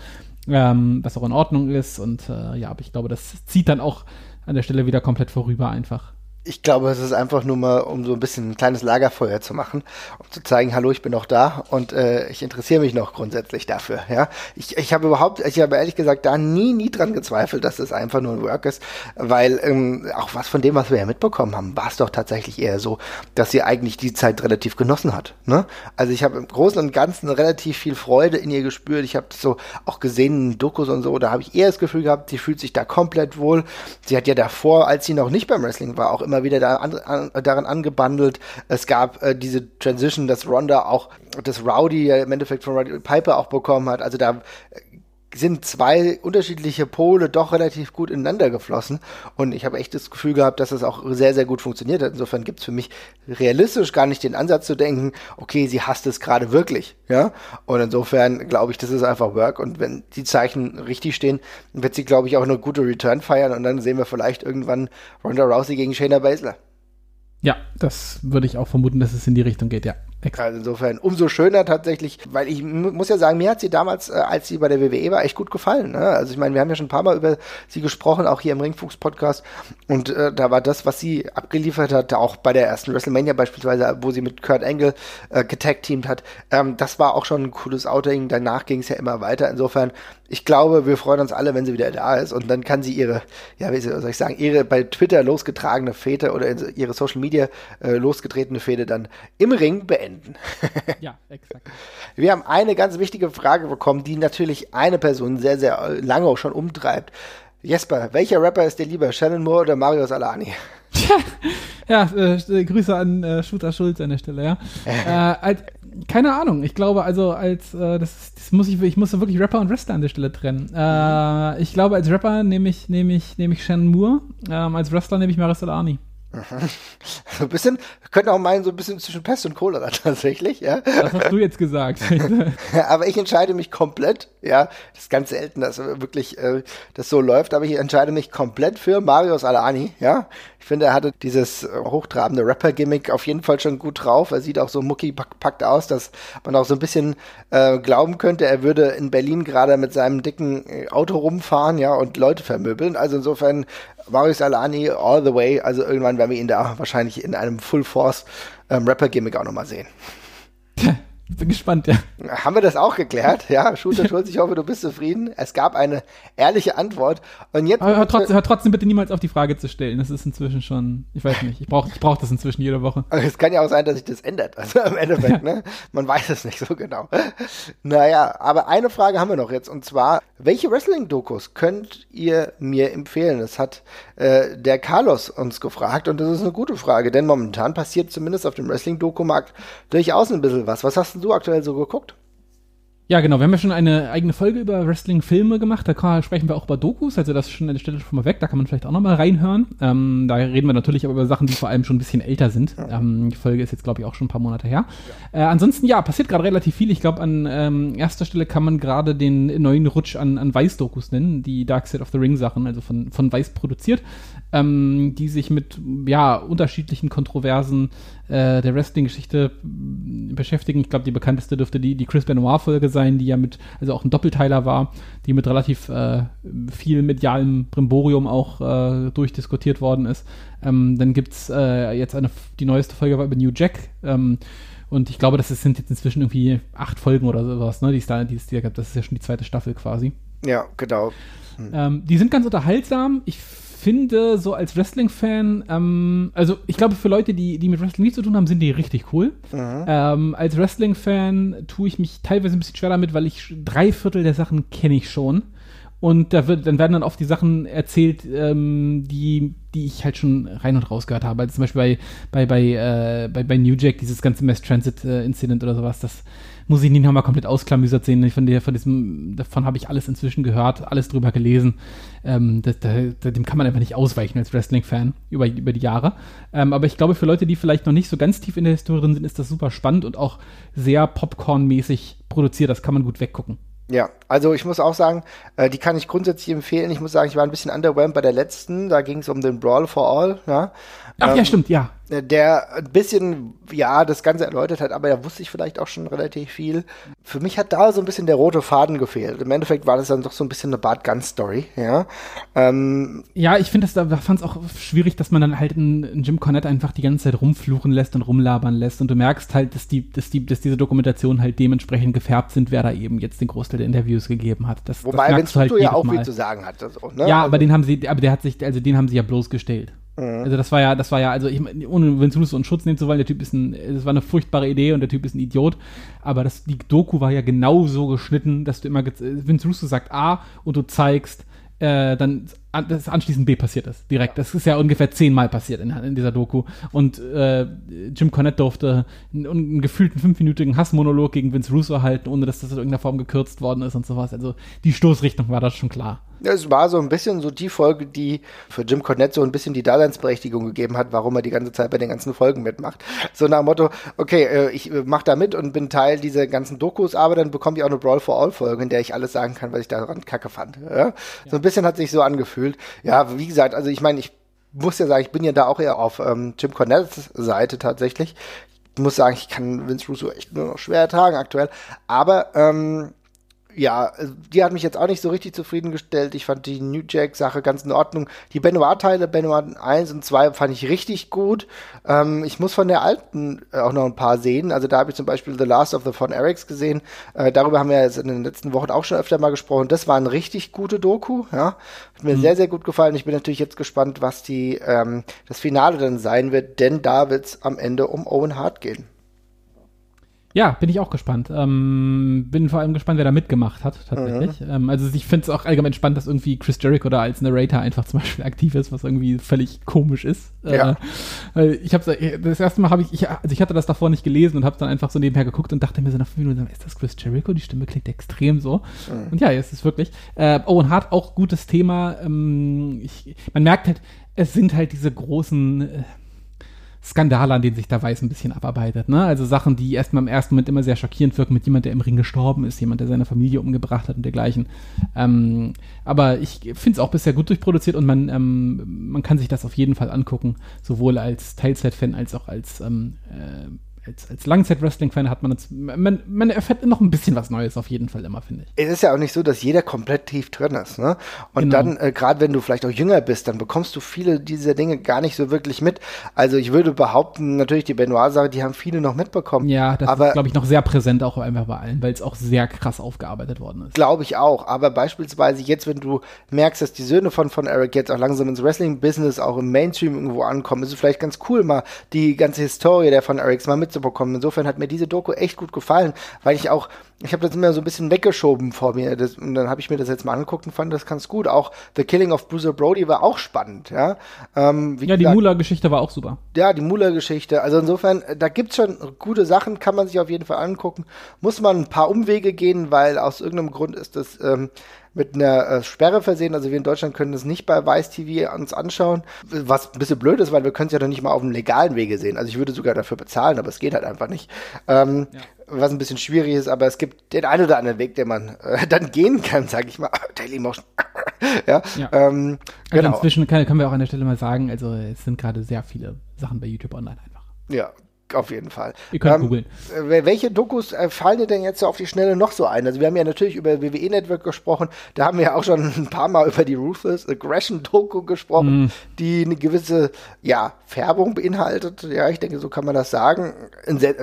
ähm, was auch in Ordnung ist. Und äh, ja, aber ich glaube, das zieht dann auch an der Stelle wieder komplett vorüber einfach ich glaube, es ist einfach nur mal, um so ein bisschen ein kleines Lagerfeuer zu machen, um zu zeigen, hallo, ich bin noch da und äh, ich interessiere mich noch grundsätzlich dafür. Ja, ich, ich habe überhaupt, ich habe ehrlich gesagt da nie, nie dran gezweifelt, dass es einfach nur ein Work ist, weil ähm, auch was von dem, was wir ja mitbekommen haben, war es doch tatsächlich eher so, dass sie eigentlich die Zeit relativ genossen hat. Ne? Also ich habe im Großen und Ganzen relativ viel Freude in ihr gespürt. Ich habe so auch gesehen in Dokus und so, da habe ich eher das Gefühl gehabt, sie fühlt sich da komplett wohl. Sie hat ja davor, als sie noch nicht beim Wrestling war, auch immer immer wieder da an, an, daran angebandelt. Es gab äh, diese Transition, dass Ronda auch das Rowdy im Endeffekt von Rowdy Piper auch bekommen hat. Also da sind zwei unterschiedliche Pole doch relativ gut ineinander geflossen. Und ich habe echt das Gefühl gehabt, dass das auch sehr, sehr gut funktioniert hat. Insofern gibt es für mich realistisch gar nicht den Ansatz zu denken, okay, sie hasst es gerade wirklich. Ja. Und insofern glaube ich, das ist einfach Work. Und wenn die Zeichen richtig stehen, wird sie, glaube ich, auch eine gute Return feiern. Und dann sehen wir vielleicht irgendwann Ronda Rousey gegen Shayna Baszler. Ja, das würde ich auch vermuten, dass es in die Richtung geht, ja. Also insofern umso schöner tatsächlich, weil ich muss ja sagen, mir hat sie damals, äh, als sie bei der WWE war, echt gut gefallen. Ne? Also ich meine, wir haben ja schon ein paar Mal über sie gesprochen, auch hier im Ringfuchs-Podcast. Und äh, da war das, was sie abgeliefert hat, auch bei der ersten WrestleMania beispielsweise, wo sie mit Kurt Angle äh, getag-teamt hat, ähm, das war auch schon ein cooles Outing. Danach ging es ja immer weiter. Insofern ich glaube, wir freuen uns alle, wenn sie wieder da ist und dann kann sie ihre, ja, wie soll ich sagen, ihre bei Twitter losgetragene Fete oder ihre Social Media äh, losgetretene Fete dann im Ring beenden. Ja, exakt. Wir haben eine ganz wichtige Frage bekommen, die natürlich eine Person sehr, sehr lange auch schon umtreibt. Jesper, welcher Rapper ist dir lieber, Shannon Moore oder Mario Salani? ja, äh, Grüße an äh, Shooter Schulz an der Stelle, ja. äh, als, keine Ahnung, ich glaube, also als, äh, das, das, muss ich, ich muss wirklich Rapper und Wrestler an der Stelle trennen. Äh, ich glaube, als Rapper nehme ich, nehme ich, nehme ich Shannon Moore, ähm, als Wrestler nehme ich Marisol Arni. So ein bisschen, könnte auch meinen, so ein bisschen zwischen Pest und Cholera tatsächlich, ja. Das hast du jetzt gesagt. aber ich entscheide mich komplett, ja. Das ist ganz selten, dass wirklich äh, das so läuft, aber ich entscheide mich komplett für Marius Alani, ja. Ich finde, er hatte dieses hochtrabende Rapper-Gimmick auf jeden Fall schon gut drauf. Er sieht auch so muckipackt aus, dass man auch so ein bisschen äh, glauben könnte, er würde in Berlin gerade mit seinem dicken äh, Auto rumfahren, ja, und Leute vermöbeln. Also insofern Marius Alani all the way. Also irgendwann werden wir ihn da wahrscheinlich in einem Full Force ähm, Rapper-Gimmick auch nochmal sehen. Ich bin gespannt, ja. Haben wir das auch geklärt? Ja, Shooter Schulz, ich hoffe, du bist zufrieden. Es gab eine ehrliche Antwort. Und jetzt. Aber hör trotzdem, hör trotzdem bitte niemals auf die Frage zu stellen. Das ist inzwischen schon, ich weiß nicht, ich brauche ich brauch das inzwischen jede Woche. Es kann ja auch sein, dass sich das ändert. Also im Endeffekt, ja. ne? Man weiß es nicht so genau. Naja, aber eine Frage haben wir noch jetzt. Und zwar, welche Wrestling-Dokus könnt ihr mir empfehlen? Das hat äh, der Carlos uns gefragt und das ist eine gute Frage, denn momentan passiert zumindest auf dem Wrestling-Doku-Markt durchaus ein bisschen was. Was hast du aktuell so geguckt? Ja, genau. Wir haben ja schon eine eigene Folge über Wrestling-Filme gemacht. Da sprechen wir auch über Dokus. Also das ist schon an der Stelle schon mal weg. Da kann man vielleicht auch noch mal reinhören. Ähm, da reden wir natürlich aber über Sachen, die vor allem schon ein bisschen älter sind. Ähm, die Folge ist jetzt, glaube ich, auch schon ein paar Monate her. Äh, ansonsten, ja, passiert gerade relativ viel. Ich glaube, an ähm, erster Stelle kann man gerade den neuen Rutsch an, an Weiß-Dokus nennen. Die Dark Side of the Ring-Sachen, also von, von Weiß produziert. Ähm, die sich mit, ja, unterschiedlichen Kontroversen äh, der Wrestling-Geschichte beschäftigen. Ich glaube, die bekannteste dürfte die, die Chris Benoit-Folge sein, die ja mit, also auch ein Doppelteiler war, die mit relativ äh, viel medialem Brimborium auch äh, durchdiskutiert worden ist. Ähm, dann gibt es äh, jetzt eine, die neueste Folge war über New Jack. Ähm, und ich glaube, das sind jetzt inzwischen irgendwie acht Folgen oder sowas, ne, die es da, die es da gab. Das ist ja schon die zweite Staffel quasi. Ja, genau. Hm. Ähm, die sind ganz unterhaltsam. Ich finde, so als Wrestling-Fan, ähm, also ich glaube, für Leute, die, die mit Wrestling nichts zu tun haben, sind die richtig cool. Mhm. Ähm, als Wrestling-Fan tue ich mich teilweise ein bisschen schwer damit, weil ich drei Viertel der Sachen kenne ich schon. Und da wird, dann werden dann oft die Sachen erzählt, ähm, die, die ich halt schon rein und raus gehört habe. Also zum Beispiel bei, bei, bei, äh, bei, bei New Jack, dieses ganze Mass Transit-Incident äh, oder sowas, das muss ich nicht nochmal komplett ausklamüsert sehen. Von, der, von diesem, davon habe ich alles inzwischen gehört, alles drüber gelesen. Ähm, das, das, dem kann man einfach nicht ausweichen als Wrestling-Fan über, über die Jahre. Ähm, aber ich glaube, für Leute, die vielleicht noch nicht so ganz tief in der Historie drin sind, ist das super spannend und auch sehr Popcorn-mäßig produziert. Das kann man gut weggucken. Ja, also ich muss auch sagen, äh, die kann ich grundsätzlich empfehlen. Ich muss sagen, ich war ein bisschen underwhelmed bei der letzten. Da ging es um den Brawl for All. Ja. Ach ähm, ja, stimmt, ja. Der ein bisschen, ja, das Ganze erläutert hat, aber da wusste ich vielleicht auch schon relativ viel. Für mich hat da so ein bisschen der rote Faden gefehlt. Im Endeffekt war das dann doch so ein bisschen eine Bart Gun Story, ja. Ähm, ja, ich finde da fand es auch schwierig, dass man dann halt einen Jim Cornette einfach die ganze Zeit rumfluchen lässt und rumlabern lässt und du merkst halt, dass die, dass die, dass diese Dokumentationen halt dementsprechend gefärbt sind, wer da eben jetzt den Großteil der Interviews gegeben hat. Das, Wobei Vince halt ja auch viel zu sagen hat. Also, ne? Ja, aber also den haben sie, aber der hat sich, also den haben sie ja bloßgestellt. Mhm. Also das war ja, das war ja, also ich ohne Vince Russo und Schutz nehmen zu wollen, der Typ ist ein, das war eine furchtbare Idee und der Typ ist ein Idiot. Aber das, die Doku war ja genau so geschnitten, dass du immer, Russo sagt A und du zeigst, äh, dann dass anschließend B passiert ist, direkt. Das ist ja ungefähr zehnmal passiert in, in dieser Doku. Und äh, Jim Cornette durfte einen, einen gefühlten fünfminütigen Hassmonolog gegen Vince Russo halten, ohne dass das in irgendeiner Form gekürzt worden ist und sowas. Also die Stoßrichtung war das schon klar. Es war so ein bisschen so die Folge, die für Jim Cornette so ein bisschen die Daseinsberechtigung gegeben hat, warum er die ganze Zeit bei den ganzen Folgen mitmacht. So nach dem Motto, okay, äh, ich äh, mach da mit und bin Teil dieser ganzen Dokus, aber dann bekomme ich auch eine Brawl for All Folge, in der ich alles sagen kann, was ich daran kacke fand. Ja. So ein bisschen hat sich so angefühlt. Ja, wie gesagt, also ich meine, ich muss ja sagen, ich bin ja da auch eher auf ähm, Jim Cornettes Seite tatsächlich. Ich muss sagen, ich kann Vince Russo echt nur noch schwer ertragen aktuell. Aber ähm, ja, die hat mich jetzt auch nicht so richtig zufriedengestellt. Ich fand die New Jack-Sache ganz in Ordnung. Die Benoit-Teile, Benoit 1 und 2 fand ich richtig gut. Ähm, ich muss von der alten äh, auch noch ein paar sehen. Also da habe ich zum Beispiel The Last of the Von Erics gesehen. Äh, darüber haben wir jetzt in den letzten Wochen auch schon öfter mal gesprochen. Das war ein richtig gute Doku. Ja? Hat mir mhm. sehr, sehr gut gefallen. Ich bin natürlich jetzt gespannt, was die ähm, das Finale dann sein wird, denn da wird es am Ende um Owen Hart gehen. Ja, bin ich auch gespannt. Ähm, bin vor allem gespannt, wer da mitgemacht hat, tatsächlich. Mhm. Ähm, also ich finde es auch allgemein spannend, dass irgendwie Chris Jericho da als Narrator einfach zum Beispiel aktiv ist, was irgendwie völlig komisch ist. Ja. Äh, ich habe äh, das erste Mal habe ich, ich, also ich hatte das davor nicht gelesen und habe dann einfach so nebenher geguckt und dachte mir so nach fünf Minuten, ist das Chris Jericho? Die Stimme klingt extrem so. Mhm. Und ja, es ist wirklich. Äh, Owen Hart auch gutes Thema. Ähm, ich, man merkt halt, es sind halt diese großen äh, Skandale, an denen sich da Weiß ein bisschen abarbeitet. Ne? Also Sachen, die erstmal im ersten Moment immer sehr schockierend wirken mit jemand, der im Ring gestorben ist, jemand, der seine Familie umgebracht hat und dergleichen. Ähm, aber ich finde es auch bisher gut durchproduziert und man, ähm, man kann sich das auf jeden Fall angucken, sowohl als Teilzeit-Fan als auch als ähm, äh, als, als Langzeit-Wrestling-Fan hat man jetzt, man, man erfährt noch ein bisschen was Neues auf jeden Fall immer, finde ich. Es ist ja auch nicht so, dass jeder komplett tief drin ist, ne? Und genau. dann, äh, gerade wenn du vielleicht auch jünger bist, dann bekommst du viele dieser Dinge gar nicht so wirklich mit. Also ich würde behaupten, natürlich die Benoit-Sache, die haben viele noch mitbekommen. Ja, das aber, ist, glaube ich, noch sehr präsent auch einfach bei allen, weil es auch sehr krass aufgearbeitet worden ist. Glaube ich auch. Aber beispielsweise jetzt, wenn du merkst, dass die Söhne von, von Eric jetzt auch langsam ins Wrestling-Business, auch im Mainstream irgendwo ankommen, ist es vielleicht ganz cool, mal die ganze Historie der von Erics mal mit mitzubekommen. Insofern hat mir diese Doku echt gut gefallen, weil ich auch, ich habe das immer so ein bisschen weggeschoben vor mir. Das, und dann habe ich mir das jetzt mal angeguckt und fand das ganz gut. Auch The Killing of Bruce Brody war auch spannend, ja. Ähm, ja, die Mula-Geschichte war auch super. Ja, die Mula-Geschichte. Also insofern, da gibt's schon gute Sachen, kann man sich auf jeden Fall angucken. Muss man ein paar Umwege gehen, weil aus irgendeinem Grund ist das ähm, mit einer äh, Sperre versehen. Also wir in Deutschland können das nicht bei Weiß TV uns anschauen, was ein bisschen blöd ist, weil wir können es ja noch nicht mal auf einem legalen Wege sehen. Also ich würde sogar dafür bezahlen, aber es geht halt einfach nicht. Ähm, ja. Was ein bisschen schwierig ist, aber es gibt den einen oder anderen Weg, den man äh, dann gehen kann, sage ich mal. Dailymotion. ja. ja. Ähm, also genau. Inzwischen kann, können wir auch an der Stelle mal sagen, also es sind gerade sehr viele Sachen bei YouTube online einfach. Ja, auf jeden Fall. Ihr könnt ähm, googeln. Welche Dokus äh, fallen dir denn jetzt so auf die Schnelle noch so ein? Also wir haben ja natürlich über WWE Network gesprochen, da haben wir ja auch schon ein paar Mal über die Ruthless Aggression Doku gesprochen, mm. die eine gewisse, ja, Färbung beinhaltet. Ja, ich denke, so kann man das sagen.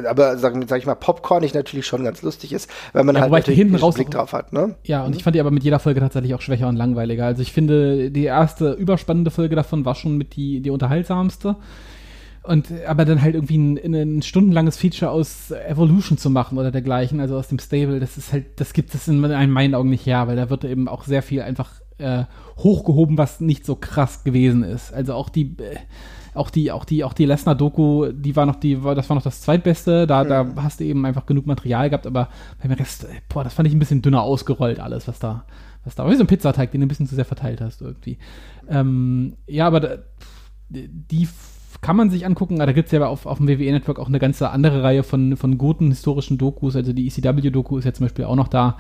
Aber sag, sag ich mal, Popcornig natürlich schon ganz lustig ist, wenn man ja, halt natürlich hinten raus Blick drauf hat. Ne? Ja, und mhm. ich fand die aber mit jeder Folge tatsächlich auch schwächer und langweiliger. Also ich finde, die erste überspannende Folge davon war schon mit die, die unterhaltsamste. Und aber dann halt irgendwie ein, ein stundenlanges Feature aus Evolution zu machen oder dergleichen, also aus dem Stable, das ist halt, das gibt es in meinen Augen nicht her, weil da wird eben auch sehr viel einfach äh, hochgehoben, was nicht so krass gewesen ist. Also auch die äh, auch die, auch die, auch die Lesnar-Doku, die war noch, die war, das war noch das zweitbeste. Da, mhm. da hast du eben einfach genug Material gehabt, aber beim Rest, äh, boah, das fand ich ein bisschen dünner ausgerollt, alles, was da, was da, wie so ein Pizzateig, den du ein bisschen zu sehr verteilt hast, irgendwie. Ähm, ja, aber da, die kann man sich angucken. Da gibt es ja auf, auf dem WWE-Network auch eine ganze andere Reihe von, von guten historischen Dokus. Also die ECW-Doku ist ja zum Beispiel auch noch da.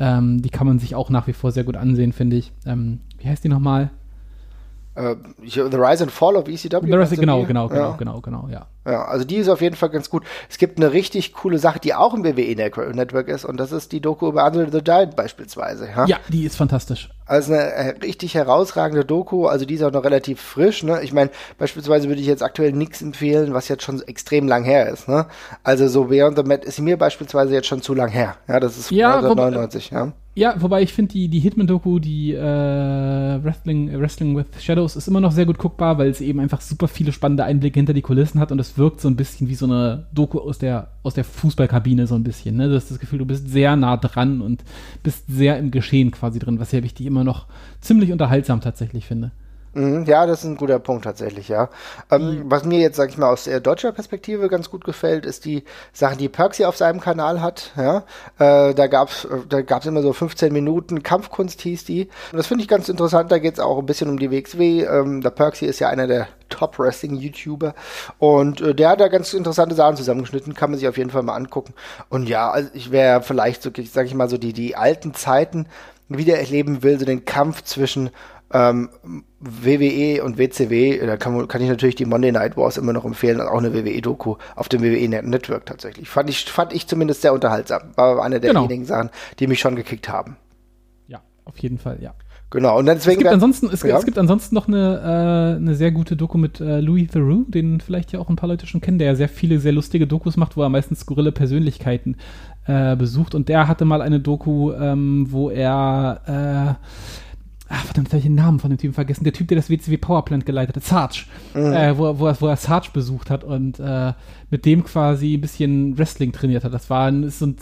Ähm, die kann man sich auch nach wie vor sehr gut ansehen, finde ich. Ähm, wie heißt die nochmal? Uh, The Rise and Fall of ECW. The Rise, genau, genau, genau, ja. genau, genau, ja. Ja, also die ist auf jeden Fall ganz gut. Es gibt eine richtig coole Sache, die auch im WWE Network ist und das ist die Doku über Andre the Giant beispielsweise. Ja, ja die ist fantastisch. Also eine äh, richtig herausragende Doku, also die ist auch noch relativ frisch. Ne? Ich meine, beispielsweise würde ich jetzt aktuell nichts empfehlen, was jetzt schon extrem lang her ist. Ne? Also so Beyond the Mat ist mir beispielsweise jetzt schon zu lang her. Ja, das ist ja, 1999. ja. Ja, wobei ich finde, die, die Hitman-Doku, die äh, Wrestling, Wrestling with Shadows, ist immer noch sehr gut guckbar, weil es eben einfach super viele spannende Einblicke hinter die Kulissen hat und es wirkt so ein bisschen wie so eine Doku aus der, aus der Fußballkabine, so ein bisschen. Ne? Du hast das Gefühl, du bist sehr nah dran und bist sehr im Geschehen quasi drin, was ja wichtig immer noch ziemlich unterhaltsam tatsächlich finde. Mhm, ja, das ist ein guter Punkt tatsächlich, ja. Ähm, mhm. Was mir jetzt, sag ich mal, aus äh, deutscher Perspektive ganz gut gefällt, ist die Sache, die Perksy auf seinem Kanal hat. Ja, äh, da gab's, äh, da gab's immer so 15 Minuten Kampfkunst hieß die. Und das finde ich ganz interessant. Da geht's auch ein bisschen um die WXW. Ähm, der Perksy ist ja einer der Top Wrestling YouTuber und äh, der hat da ganz interessante Sachen zusammengeschnitten. Kann man sich auf jeden Fall mal angucken. Und ja, also ich wäre vielleicht so, sag ich mal so die die alten Zeiten wieder erleben will, so den Kampf zwischen ähm, WWE und WCW, da kann, kann, ich natürlich die Monday Night Wars immer noch empfehlen, auch eine WWE-Doku auf dem WWE Network tatsächlich. Fand ich, fand ich zumindest sehr unterhaltsam. War eine der genau. wenigen Sachen, die mich schon gekickt haben. Ja, auf jeden Fall, ja. Genau, und deswegen. Es gibt, ansonsten, es, ja. es gibt ansonsten noch eine, äh, eine sehr gute Doku mit äh, Louis Theroux, den vielleicht ja auch ein paar Leute schon kennen, der ja sehr viele sehr lustige Dokus macht, wo er meistens skurrile Persönlichkeiten äh, besucht. Und der hatte mal eine Doku, ähm, wo er äh, ach verdammt, habe ich den Namen von dem Typen vergessen, der Typ, der das WCW Powerplant geleitet hat, Sarge, mhm. äh, wo, wo, er, wo er Sarge besucht hat und äh, mit dem quasi ein bisschen Wrestling trainiert hat. Das war, ist so ein,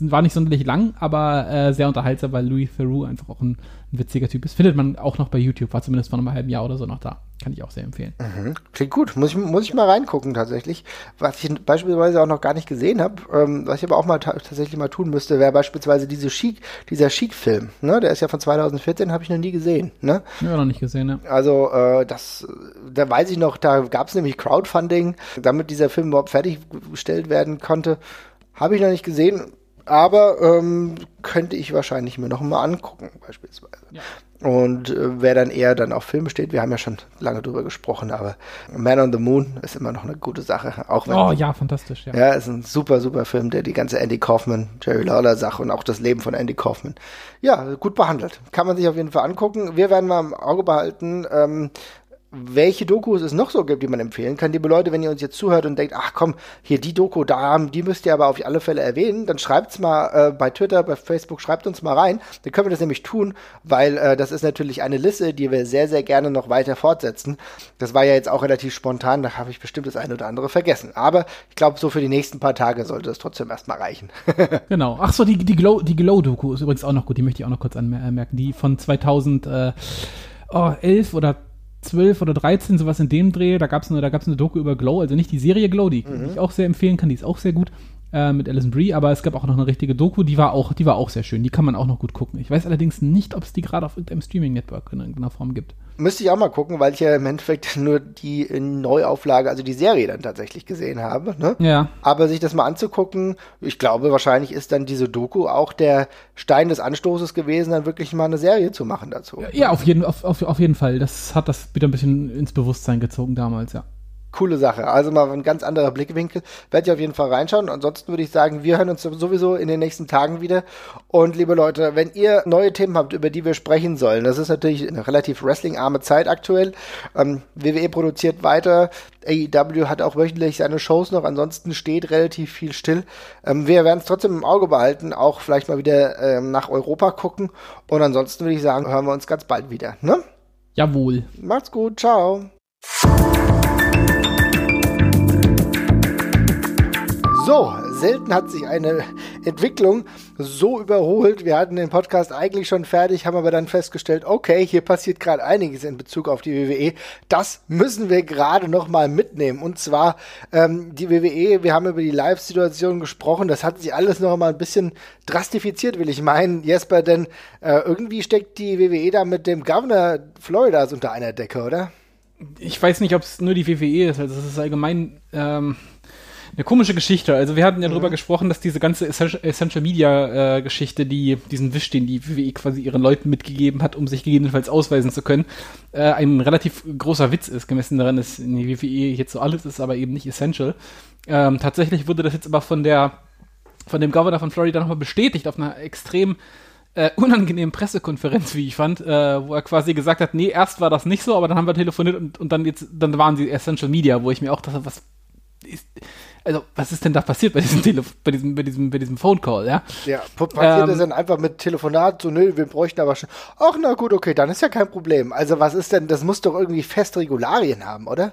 war nicht sonderlich lang, aber äh, sehr unterhaltsam, weil Louis Theroux einfach auch ein ein witziger Typ ist. Findet man auch noch bei YouTube, war zumindest vor einem halben Jahr oder so noch da. Kann ich auch sehr empfehlen. Mhm. Klingt gut, muss ich, muss ich mal reingucken tatsächlich. Was ich beispielsweise auch noch gar nicht gesehen habe, ähm, was ich aber auch mal tatsächlich mal tun müsste, wäre beispielsweise diese Chic, dieser Chic-Film. Ne? Der ist ja von 2014, habe ich noch nie gesehen. Ne? Ja, noch nicht gesehen, ja. Also äh, das, da weiß ich noch, da gab es nämlich Crowdfunding, damit dieser Film überhaupt fertiggestellt werden konnte. Habe ich noch nicht gesehen aber ähm, könnte ich wahrscheinlich mir noch mal angucken, beispielsweise. Ja. Und äh, wer dann eher dann auf Filme steht, wir haben ja schon lange drüber gesprochen, aber Man on the Moon ist immer noch eine gute Sache. Auch wenn, oh ja, fantastisch, ja. Ja, ist ein super, super Film, der die ganze Andy Kaufman, Jerry Lawler Sache und auch das Leben von Andy Kaufman, ja, gut behandelt. Kann man sich auf jeden Fall angucken. Wir werden mal im Auge behalten, ähm, welche Dokus es noch so gibt, die man empfehlen kann. Liebe Leute, wenn ihr uns jetzt zuhört und denkt, ach komm, hier die Doku, da die müsst ihr aber auf alle Fälle erwähnen, dann schreibt's mal äh, bei Twitter, bei Facebook, schreibt uns mal rein. Dann können wir das nämlich tun, weil äh, das ist natürlich eine Liste, die wir sehr, sehr gerne noch weiter fortsetzen. Das war ja jetzt auch relativ spontan, da habe ich bestimmt das eine oder andere vergessen. Aber ich glaube, so für die nächsten paar Tage sollte es trotzdem erstmal reichen. genau. Ach so, die, die Glow, die Glow-Doku ist übrigens auch noch gut, die möchte ich auch noch kurz anmerken. Die von 2011 äh, oder 12 oder 13, sowas in dem Dreh. Da gab es eine, eine Doku über Glow, also nicht die Serie Glow, die, mhm. ich auch sehr empfehlen kann, die ist auch sehr gut äh, mit Alison Brie, aber es gab auch noch eine richtige Doku, die war auch, die war auch sehr schön. Die kann man auch noch gut gucken. Ich weiß allerdings nicht, ob es die gerade auf irgendeinem Streaming-Network in irgendeiner Form gibt. Müsste ich auch mal gucken, weil ich ja im Endeffekt nur die Neuauflage, also die Serie dann tatsächlich gesehen habe. Ne? Ja. Aber sich das mal anzugucken, ich glaube, wahrscheinlich ist dann diese Doku auch der Stein des Anstoßes gewesen, dann wirklich mal eine Serie zu machen dazu. Ja, auf jeden, auf, auf, auf jeden Fall. Das hat das wieder ein bisschen ins Bewusstsein gezogen damals, ja coole Sache. Also mal ein ganz anderer Blickwinkel. Werde ich auf jeden Fall reinschauen. Ansonsten würde ich sagen, wir hören uns sowieso in den nächsten Tagen wieder. Und liebe Leute, wenn ihr neue Themen habt, über die wir sprechen sollen, das ist natürlich eine relativ wrestling-arme Zeit aktuell. Ähm, WWE produziert weiter. AEW hat auch wöchentlich seine Shows noch. Ansonsten steht relativ viel still. Ähm, wir werden es trotzdem im Auge behalten. Auch vielleicht mal wieder ähm, nach Europa gucken. Und ansonsten würde ich sagen, hören wir uns ganz bald wieder. Ne? Jawohl. Macht's gut. Ciao. So, selten hat sich eine Entwicklung so überholt. Wir hatten den Podcast eigentlich schon fertig, haben aber dann festgestellt, okay, hier passiert gerade einiges in Bezug auf die WWE. Das müssen wir gerade noch mal mitnehmen. Und zwar ähm, die WWE, wir haben über die Live-Situation gesprochen, das hat sich alles noch mal ein bisschen drastifiziert, will ich meinen, Jesper, denn äh, irgendwie steckt die WWE da mit dem Governor Floridas unter einer Decke, oder? Ich weiß nicht, ob es nur die WWE ist, also es ist allgemein... Ähm eine komische Geschichte. Also wir hatten ja mhm. darüber gesprochen, dass diese ganze Essential Media äh, Geschichte, die diesen Wisch, den die WWE quasi ihren Leuten mitgegeben hat, um sich gegebenenfalls ausweisen zu können, äh, ein relativ großer Witz ist, gemessen daran, dass in die WWE jetzt so alles ist, aber eben nicht essential. Ähm, tatsächlich wurde das jetzt aber von der von dem Governor von Florida nochmal bestätigt auf einer extrem äh, unangenehmen Pressekonferenz, wie ich fand, äh, wo er quasi gesagt hat, nee, erst war das nicht so, aber dann haben wir telefoniert und, und dann jetzt, dann waren sie Essential Media, wo ich mir auch dachte, was ist, also was ist denn da passiert bei diesem Telef bei diesem, bei diesem, bei diesem Phone Call, ja? Ja, passiert ähm, ist dann einfach mit Telefonat, so, nö, wir bräuchten aber schon, ach na gut, okay, dann ist ja kein Problem. Also was ist denn, das muss doch irgendwie feste Regularien haben, oder?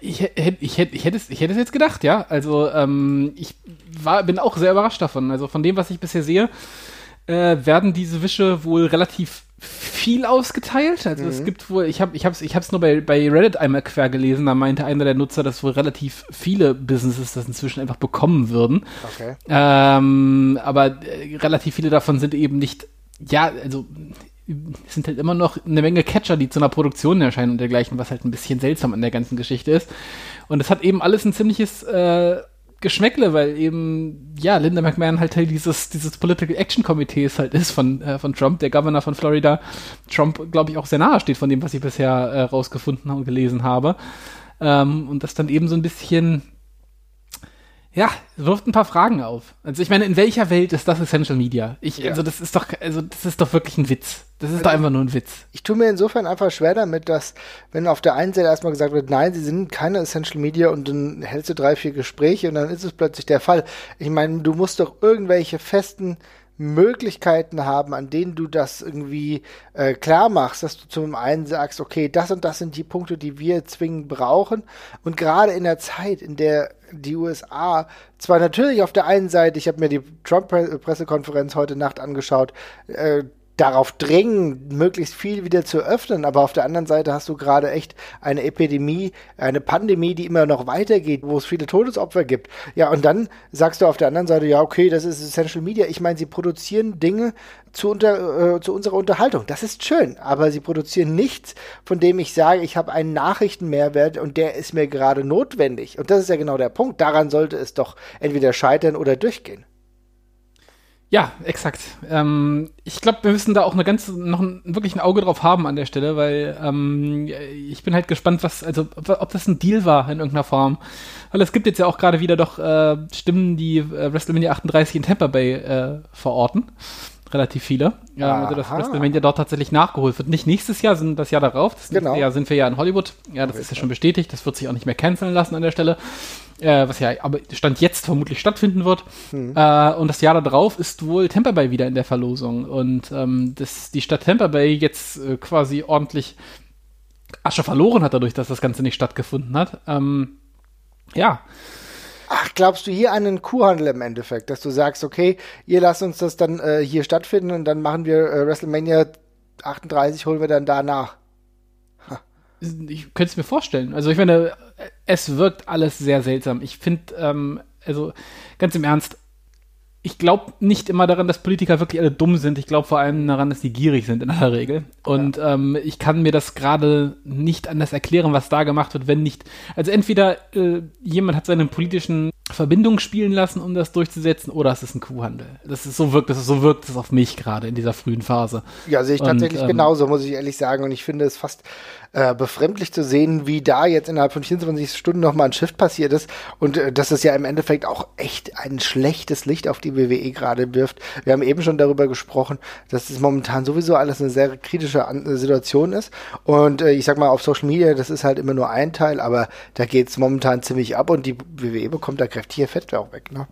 Ich, hätte, ich, hätte, ich, hätte es, ich hätte es jetzt gedacht, ja. Also ähm, ich war, bin auch sehr überrascht davon. Also von dem, was ich bisher sehe, äh, werden diese Wische wohl relativ viel ausgeteilt. Also mhm. es gibt wohl, ich habe ich hab's, ich hab's nur bei, bei Reddit einmal quer gelesen, da meinte einer der Nutzer, dass wohl relativ viele Businesses das inzwischen einfach bekommen würden. Okay. Ähm, aber äh, relativ viele davon sind eben nicht, ja, also es sind halt immer noch eine Menge Catcher, die zu einer Produktion erscheinen und dergleichen, was halt ein bisschen seltsam an der ganzen Geschichte ist. Und es hat eben alles ein ziemliches äh, Geschmäckle, weil eben, ja, Linda McMahon halt Teil dieses, dieses Political Action Komitees halt ist von, äh, von Trump, der Governor von Florida. Trump, glaube ich, auch sehr nahe steht von dem, was ich bisher äh, rausgefunden und gelesen habe. Ähm, und das dann eben so ein bisschen, ja, wirft ein paar Fragen auf. Also ich meine, in welcher Welt ist das Essential Media? Ich, ja. also das ist doch, also das ist doch wirklich ein Witz. Das ist also, doch einfach nur ein Witz. Ich tue mir insofern einfach schwer damit, dass, wenn auf der einen Seite erstmal gesagt wird, nein, sie sind keine Essential Media und dann hältst du drei, vier Gespräche und dann ist es plötzlich der Fall. Ich meine, du musst doch irgendwelche festen Möglichkeiten haben, an denen du das irgendwie äh, klar machst, dass du zum einen sagst, okay, das und das sind die Punkte, die wir zwingend brauchen. Und gerade in der Zeit, in der die USA zwar natürlich auf der einen Seite, ich habe mir die Trump-Pressekonferenz heute Nacht angeschaut, äh, darauf drängen, möglichst viel wieder zu öffnen. Aber auf der anderen Seite hast du gerade echt eine Epidemie, eine Pandemie, die immer noch weitergeht, wo es viele Todesopfer gibt. Ja, und dann sagst du auf der anderen Seite, ja, okay, das ist Essential Media. Ich meine, sie produzieren Dinge zu, unter, äh, zu unserer Unterhaltung. Das ist schön, aber sie produzieren nichts, von dem ich sage, ich habe einen Nachrichtenmehrwert und der ist mir gerade notwendig. Und das ist ja genau der Punkt. Daran sollte es doch entweder scheitern oder durchgehen. Ja, exakt. Ähm, ich glaube, wir müssen da auch eine ganz, noch ein, wirklich ein Auge drauf haben an der Stelle, weil ähm, ich bin halt gespannt, was, also ob, ob, das ein Deal war in irgendeiner Form. Weil es gibt jetzt ja auch gerade wieder doch äh, Stimmen, die äh, WrestleMania 38 in Tampa Bay äh, verorten. Relativ viele. Ja, also dass WrestleMania dort tatsächlich nachgeholt wird. Nicht nächstes Jahr, sondern das Jahr darauf. Das genau. Jahr sind wir ja in Hollywood. Ja, das ist ja schon bestätigt. Das wird sich auch nicht mehr canceln lassen an der Stelle. Äh, was ja aber Stand jetzt vermutlich stattfinden wird. Hm. Äh, und das Jahr darauf ist wohl Tampa Bay wieder in der Verlosung. Und ähm, das, die Stadt Tampa Bay jetzt äh, quasi ordentlich Asche verloren hat, dadurch, dass das Ganze nicht stattgefunden hat. Ähm, ja. Ach, glaubst du hier einen Kuhhandel im Endeffekt, dass du sagst, okay, ihr lasst uns das dann äh, hier stattfinden und dann machen wir äh, WrestleMania 38, holen wir dann danach? Ha. Ich könnte es mir vorstellen. Also ich meine, es wirkt alles sehr seltsam. Ich finde, ähm, also ganz im Ernst, ich glaube nicht immer daran, dass Politiker wirklich alle dumm sind. Ich glaube vor allem daran, dass die gierig sind in aller Regel. Und ja. ähm, ich kann mir das gerade nicht anders erklären, was da gemacht wird, wenn nicht. Also entweder äh, jemand hat seine politischen Verbindungen spielen lassen, um das durchzusetzen, oder es ist ein Kuhhandel. Das ist so wirkt, das ist, so wirkt es auf mich gerade in dieser frühen Phase. Ja, sehe ich tatsächlich Und, ähm, genauso, muss ich ehrlich sagen. Und ich finde es fast äh, befremdlich zu sehen, wie da jetzt innerhalb von 24 Stunden nochmal ein Shift passiert ist und äh, dass es ja im Endeffekt auch echt ein schlechtes Licht auf die WWE gerade wirft. Wir haben eben schon darüber gesprochen, dass es momentan sowieso alles eine sehr kritische An äh, Situation ist und äh, ich sag mal auf Social Media, das ist halt immer nur ein Teil, aber da geht es momentan ziemlich ab und die WWE bekommt da kräftige Fett auch weg, ne?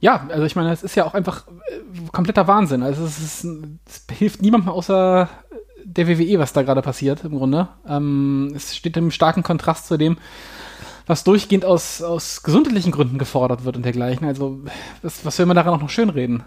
Ja, also ich meine, es ist ja auch einfach äh, kompletter Wahnsinn. Also es, ist, es hilft niemandem außer der WWE, was da gerade passiert, im Grunde. Ähm, es steht im starken Kontrast zu dem, was durchgehend aus, aus gesundheitlichen Gründen gefordert wird und dergleichen. Also, was, was will man daran auch noch schönreden?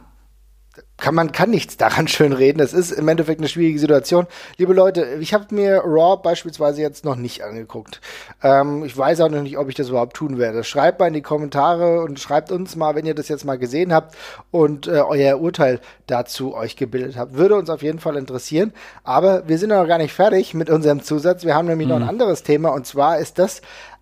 Kann man kann nichts daran schön reden. Das ist im Endeffekt eine schwierige Situation. Liebe Leute, ich habe mir Raw beispielsweise jetzt noch nicht angeguckt. Ähm, ich weiß auch noch nicht, ob ich das überhaupt tun werde. Schreibt mal in die Kommentare und schreibt uns mal, wenn ihr das jetzt mal gesehen habt und äh, euer Urteil dazu euch gebildet habt. Würde uns auf jeden Fall interessieren. Aber wir sind noch gar nicht fertig mit unserem Zusatz. Wir haben nämlich mhm. noch ein mhm. anderes Thema und zwar ist das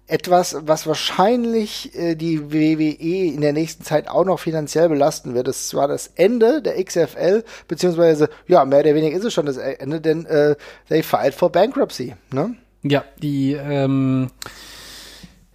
etwas, was wahrscheinlich äh, die WWE in der nächsten Zeit auch noch finanziell belasten wird. Das war das Ende der XFL, beziehungsweise, ja, mehr oder weniger ist es schon das Ende, denn äh, they filed for bankruptcy, ne? Ja, die ähm,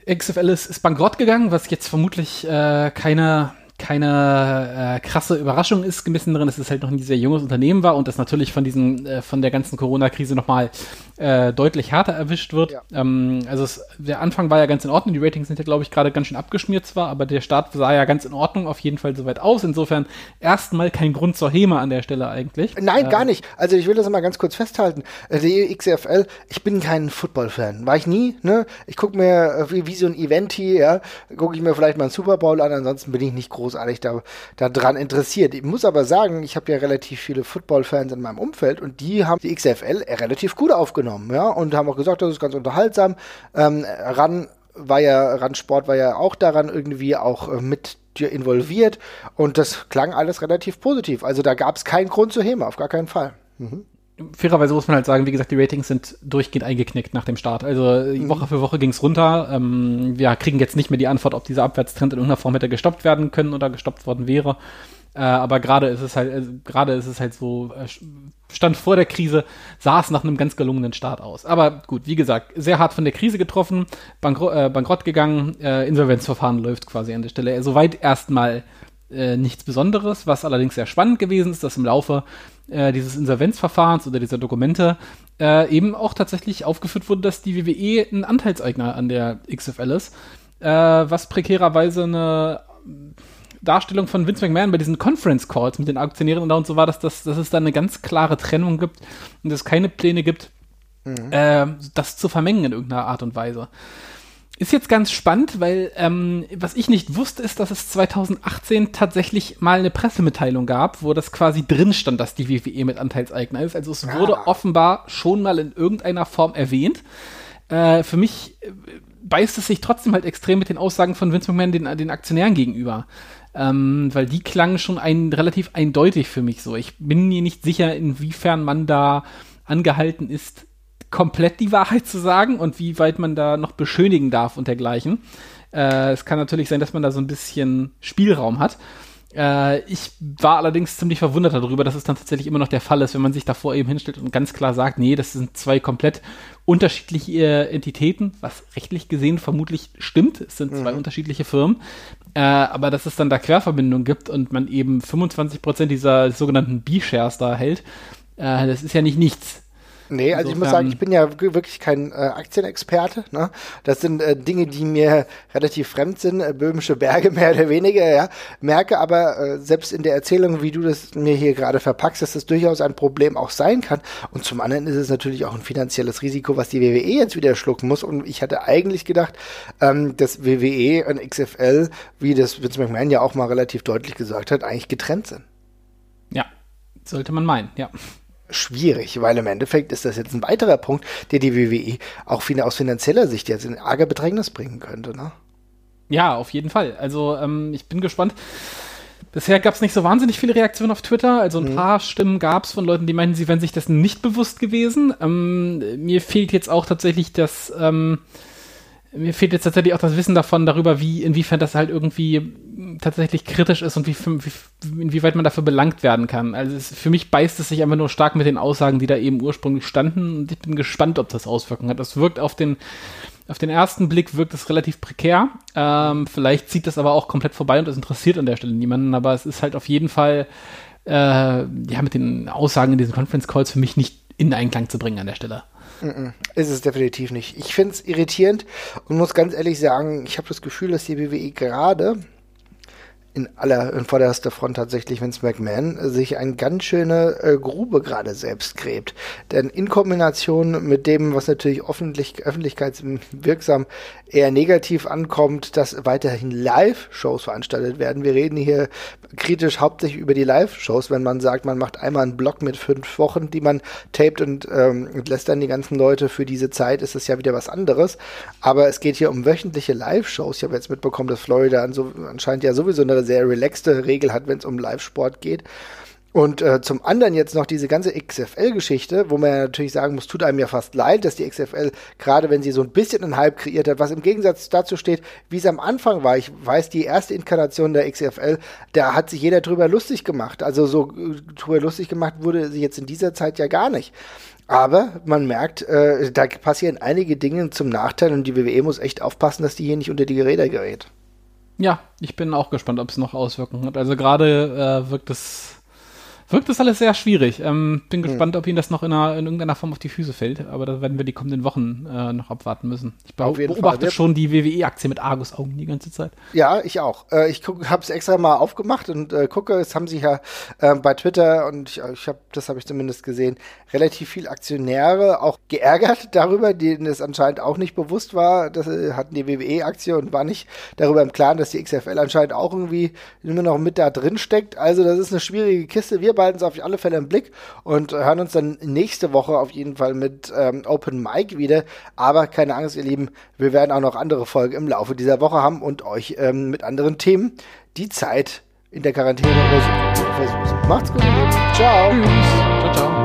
XFL ist, ist bankrott gegangen, was jetzt vermutlich äh, keine keine äh, krasse Überraschung ist gemessen darin, dass es halt noch ein sehr junges Unternehmen war und das natürlich von diesen, äh, von der ganzen Corona-Krise nochmal äh, deutlich härter erwischt wird. Ja. Ähm, also es, der Anfang war ja ganz in Ordnung, die Ratings sind ja, glaube ich, gerade ganz schön abgeschmiert zwar, aber der Start sah ja ganz in Ordnung, auf jeden Fall soweit aus. Insofern erstmal kein Grund zur Hema an der Stelle eigentlich. Nein, gar äh, nicht. Also ich will das mal ganz kurz festhalten. Die XFL, ich bin kein Football-Fan. War ich nie, ne? Ich gucke mir äh, wie, wie so ein Event hier, ja, gucke ich mir vielleicht mal einen Super Bowl an, ansonsten bin ich nicht groß großartig da, da dran interessiert. Ich muss aber sagen, ich habe ja relativ viele Football-Fans in meinem Umfeld und die haben die XFL relativ gut aufgenommen, ja, und haben auch gesagt, das ist ganz unterhaltsam. Ähm, ran war ja, Randsport war ja auch daran irgendwie auch äh, mit involviert und das klang alles relativ positiv. Also da gab es keinen Grund zu Hema, auf gar keinen Fall. Mhm fairerweise muss man halt sagen, wie gesagt, die Ratings sind durchgehend eingeknickt nach dem Start. Also mhm. Woche für Woche ging es runter. Ähm, wir kriegen jetzt nicht mehr die Antwort, ob dieser Abwärtstrend in irgendeiner Form hätte gestoppt werden können oder gestoppt worden wäre. Äh, aber gerade ist es halt, äh, gerade ist es halt so, äh, stand vor der Krise, sah es nach einem ganz gelungenen Start aus. Aber gut, wie gesagt, sehr hart von der Krise getroffen, bankro äh, bankrott gegangen, äh, Insolvenzverfahren läuft quasi an der Stelle. Soweit erstmal äh, nichts Besonderes, was allerdings sehr spannend gewesen ist, dass im Laufe äh, dieses Insolvenzverfahrens oder dieser Dokumente äh, eben auch tatsächlich aufgeführt wurde, dass die WWE ein Anteilseigner an der XFL ist, äh, was prekärerweise eine Darstellung von Vince McMahon bei diesen Conference Calls mit den Aktionären und so war, dass, das, dass es da eine ganz klare Trennung gibt und es keine Pläne gibt, mhm. äh, das zu vermengen in irgendeiner Art und Weise. Ist jetzt ganz spannend, weil ähm, was ich nicht wusste, ist, dass es 2018 tatsächlich mal eine Pressemitteilung gab, wo das quasi drin stand, dass die WWE mit Anteilseigner ist. Also es wurde ah. offenbar schon mal in irgendeiner Form erwähnt. Äh, für mich äh, beißt es sich trotzdem halt extrem mit den Aussagen von Vince McMahon den, den Aktionären gegenüber. Ähm, weil die klangen schon ein, relativ eindeutig für mich so. Ich bin mir nicht sicher, inwiefern man da angehalten ist, komplett die Wahrheit zu sagen und wie weit man da noch beschönigen darf und dergleichen. Äh, es kann natürlich sein, dass man da so ein bisschen Spielraum hat. Äh, ich war allerdings ziemlich verwundert darüber, dass es dann tatsächlich immer noch der Fall ist, wenn man sich davor eben hinstellt und ganz klar sagt, nee, das sind zwei komplett unterschiedliche Entitäten, was rechtlich gesehen vermutlich stimmt. Es sind mhm. zwei unterschiedliche Firmen. Äh, aber dass es dann da Querverbindungen gibt und man eben 25% dieser sogenannten B-Shares da hält, äh, das ist ja nicht nichts. Nee, also Insofern, ich muss sagen, ich bin ja wirklich kein äh, Aktienexperte. Ne? Das sind äh, Dinge, die mir relativ fremd sind, äh, böhmische Berge mehr oder weniger, ja. Merke aber äh, selbst in der Erzählung, wie du das mir hier gerade verpackst, dass das durchaus ein Problem auch sein kann. Und zum anderen ist es natürlich auch ein finanzielles Risiko, was die WWE jetzt wieder schlucken muss. Und ich hatte eigentlich gedacht, ähm, dass WWE und XFL, wie das Vince McMahon ja auch mal relativ deutlich gesagt hat, eigentlich getrennt sind. Ja, sollte man meinen, ja schwierig, weil im Endeffekt ist das jetzt ein weiterer Punkt, der die WWE auch aus finanzieller Sicht jetzt in arger Bedrängnis bringen könnte. Ne? Ja, auf jeden Fall. Also ähm, ich bin gespannt. Bisher gab es nicht so wahnsinnig viele Reaktionen auf Twitter. Also ein mhm. paar Stimmen gab es von Leuten, die meinten, sie wären sich dessen nicht bewusst gewesen. Ähm, mir fehlt jetzt auch tatsächlich das. Ähm, mir fehlt jetzt tatsächlich auch das Wissen davon darüber, wie, inwiefern das halt irgendwie tatsächlich kritisch ist und wie, wie, inwieweit man dafür belangt werden kann. Also es, für mich beißt es sich einfach nur stark mit den Aussagen, die da eben ursprünglich standen und ich bin gespannt, ob das Auswirkungen hat. Das wirkt auf den, auf den ersten Blick wirkt es relativ prekär. Ähm, vielleicht zieht das aber auch komplett vorbei und es interessiert an der Stelle niemanden, aber es ist halt auf jeden Fall äh, ja mit den Aussagen in diesen Conference Calls für mich nicht in Einklang zu bringen an der Stelle. Ist es definitiv nicht. Ich finde es irritierend und muss ganz ehrlich sagen, ich habe das Gefühl, dass die WWE gerade in aller, in vorderster Front tatsächlich Vince McMahon sich eine ganz schöne äh, Grube gerade selbst gräbt. Denn in Kombination mit dem, was natürlich öffentlich, öffentlichkeitswirksam eher negativ ankommt, dass weiterhin Live-Shows veranstaltet werden. Wir reden hier kritisch hauptsächlich über die Live-Shows, wenn man sagt, man macht einmal einen Block mit fünf Wochen, die man taped und, ähm, lässt dann die ganzen Leute für diese Zeit, ist das ja wieder was anderes. Aber es geht hier um wöchentliche Live-Shows. Ich habe jetzt mitbekommen, dass Florida anscheinend ja sowieso eine sehr relaxte Regel hat, wenn es um Live-Sport geht. Und äh, zum anderen jetzt noch diese ganze XFL-Geschichte, wo man ja natürlich sagen muss, tut einem ja fast leid, dass die XFL, gerade wenn sie so ein bisschen einen Hype kreiert hat, was im Gegensatz dazu steht, wie es am Anfang war. Ich weiß, die erste Inkarnation der XFL, da hat sich jeder drüber lustig gemacht. Also so äh, drüber lustig gemacht wurde sie jetzt in dieser Zeit ja gar nicht. Aber man merkt, äh, da passieren einige Dinge zum Nachteil und die WWE muss echt aufpassen, dass die hier nicht unter die Räder gerät. Ja, ich bin auch gespannt, ob es noch Auswirkungen hat. Also gerade äh, wirkt es wirkt das alles sehr schwierig. Ähm, bin hm. gespannt, ob Ihnen das noch in, einer, in, irgendeiner Form auf die Füße fällt, aber da werden wir die kommenden Wochen äh, noch abwarten müssen. Ich beobachte schon die WWE-Aktie mit Argus-Augen die ganze Zeit. Ja, ich auch. Äh, ich habe es extra mal aufgemacht und äh, gucke, es haben sich ja äh, bei Twitter und ich, ich habe, das habe ich zumindest gesehen, relativ viel Aktionäre auch geärgert darüber, denen es anscheinend auch nicht bewusst war, dass äh, hatten die WWE-Aktie und war nicht darüber im Klaren, dass die XFL anscheinend auch irgendwie immer noch mit da drin steckt. Also das ist eine schwierige Kiste. Wir behalten es auf alle Fälle im Blick und hören uns dann nächste Woche auf jeden Fall mit ähm, Open Mic wieder. Aber keine Angst, ihr Lieben, wir werden auch noch andere Folgen im Laufe dieser Woche haben und euch ähm, mit anderen Themen die Zeit in der Quarantäne versuchen. Macht's gut, Ciao. Tschüss.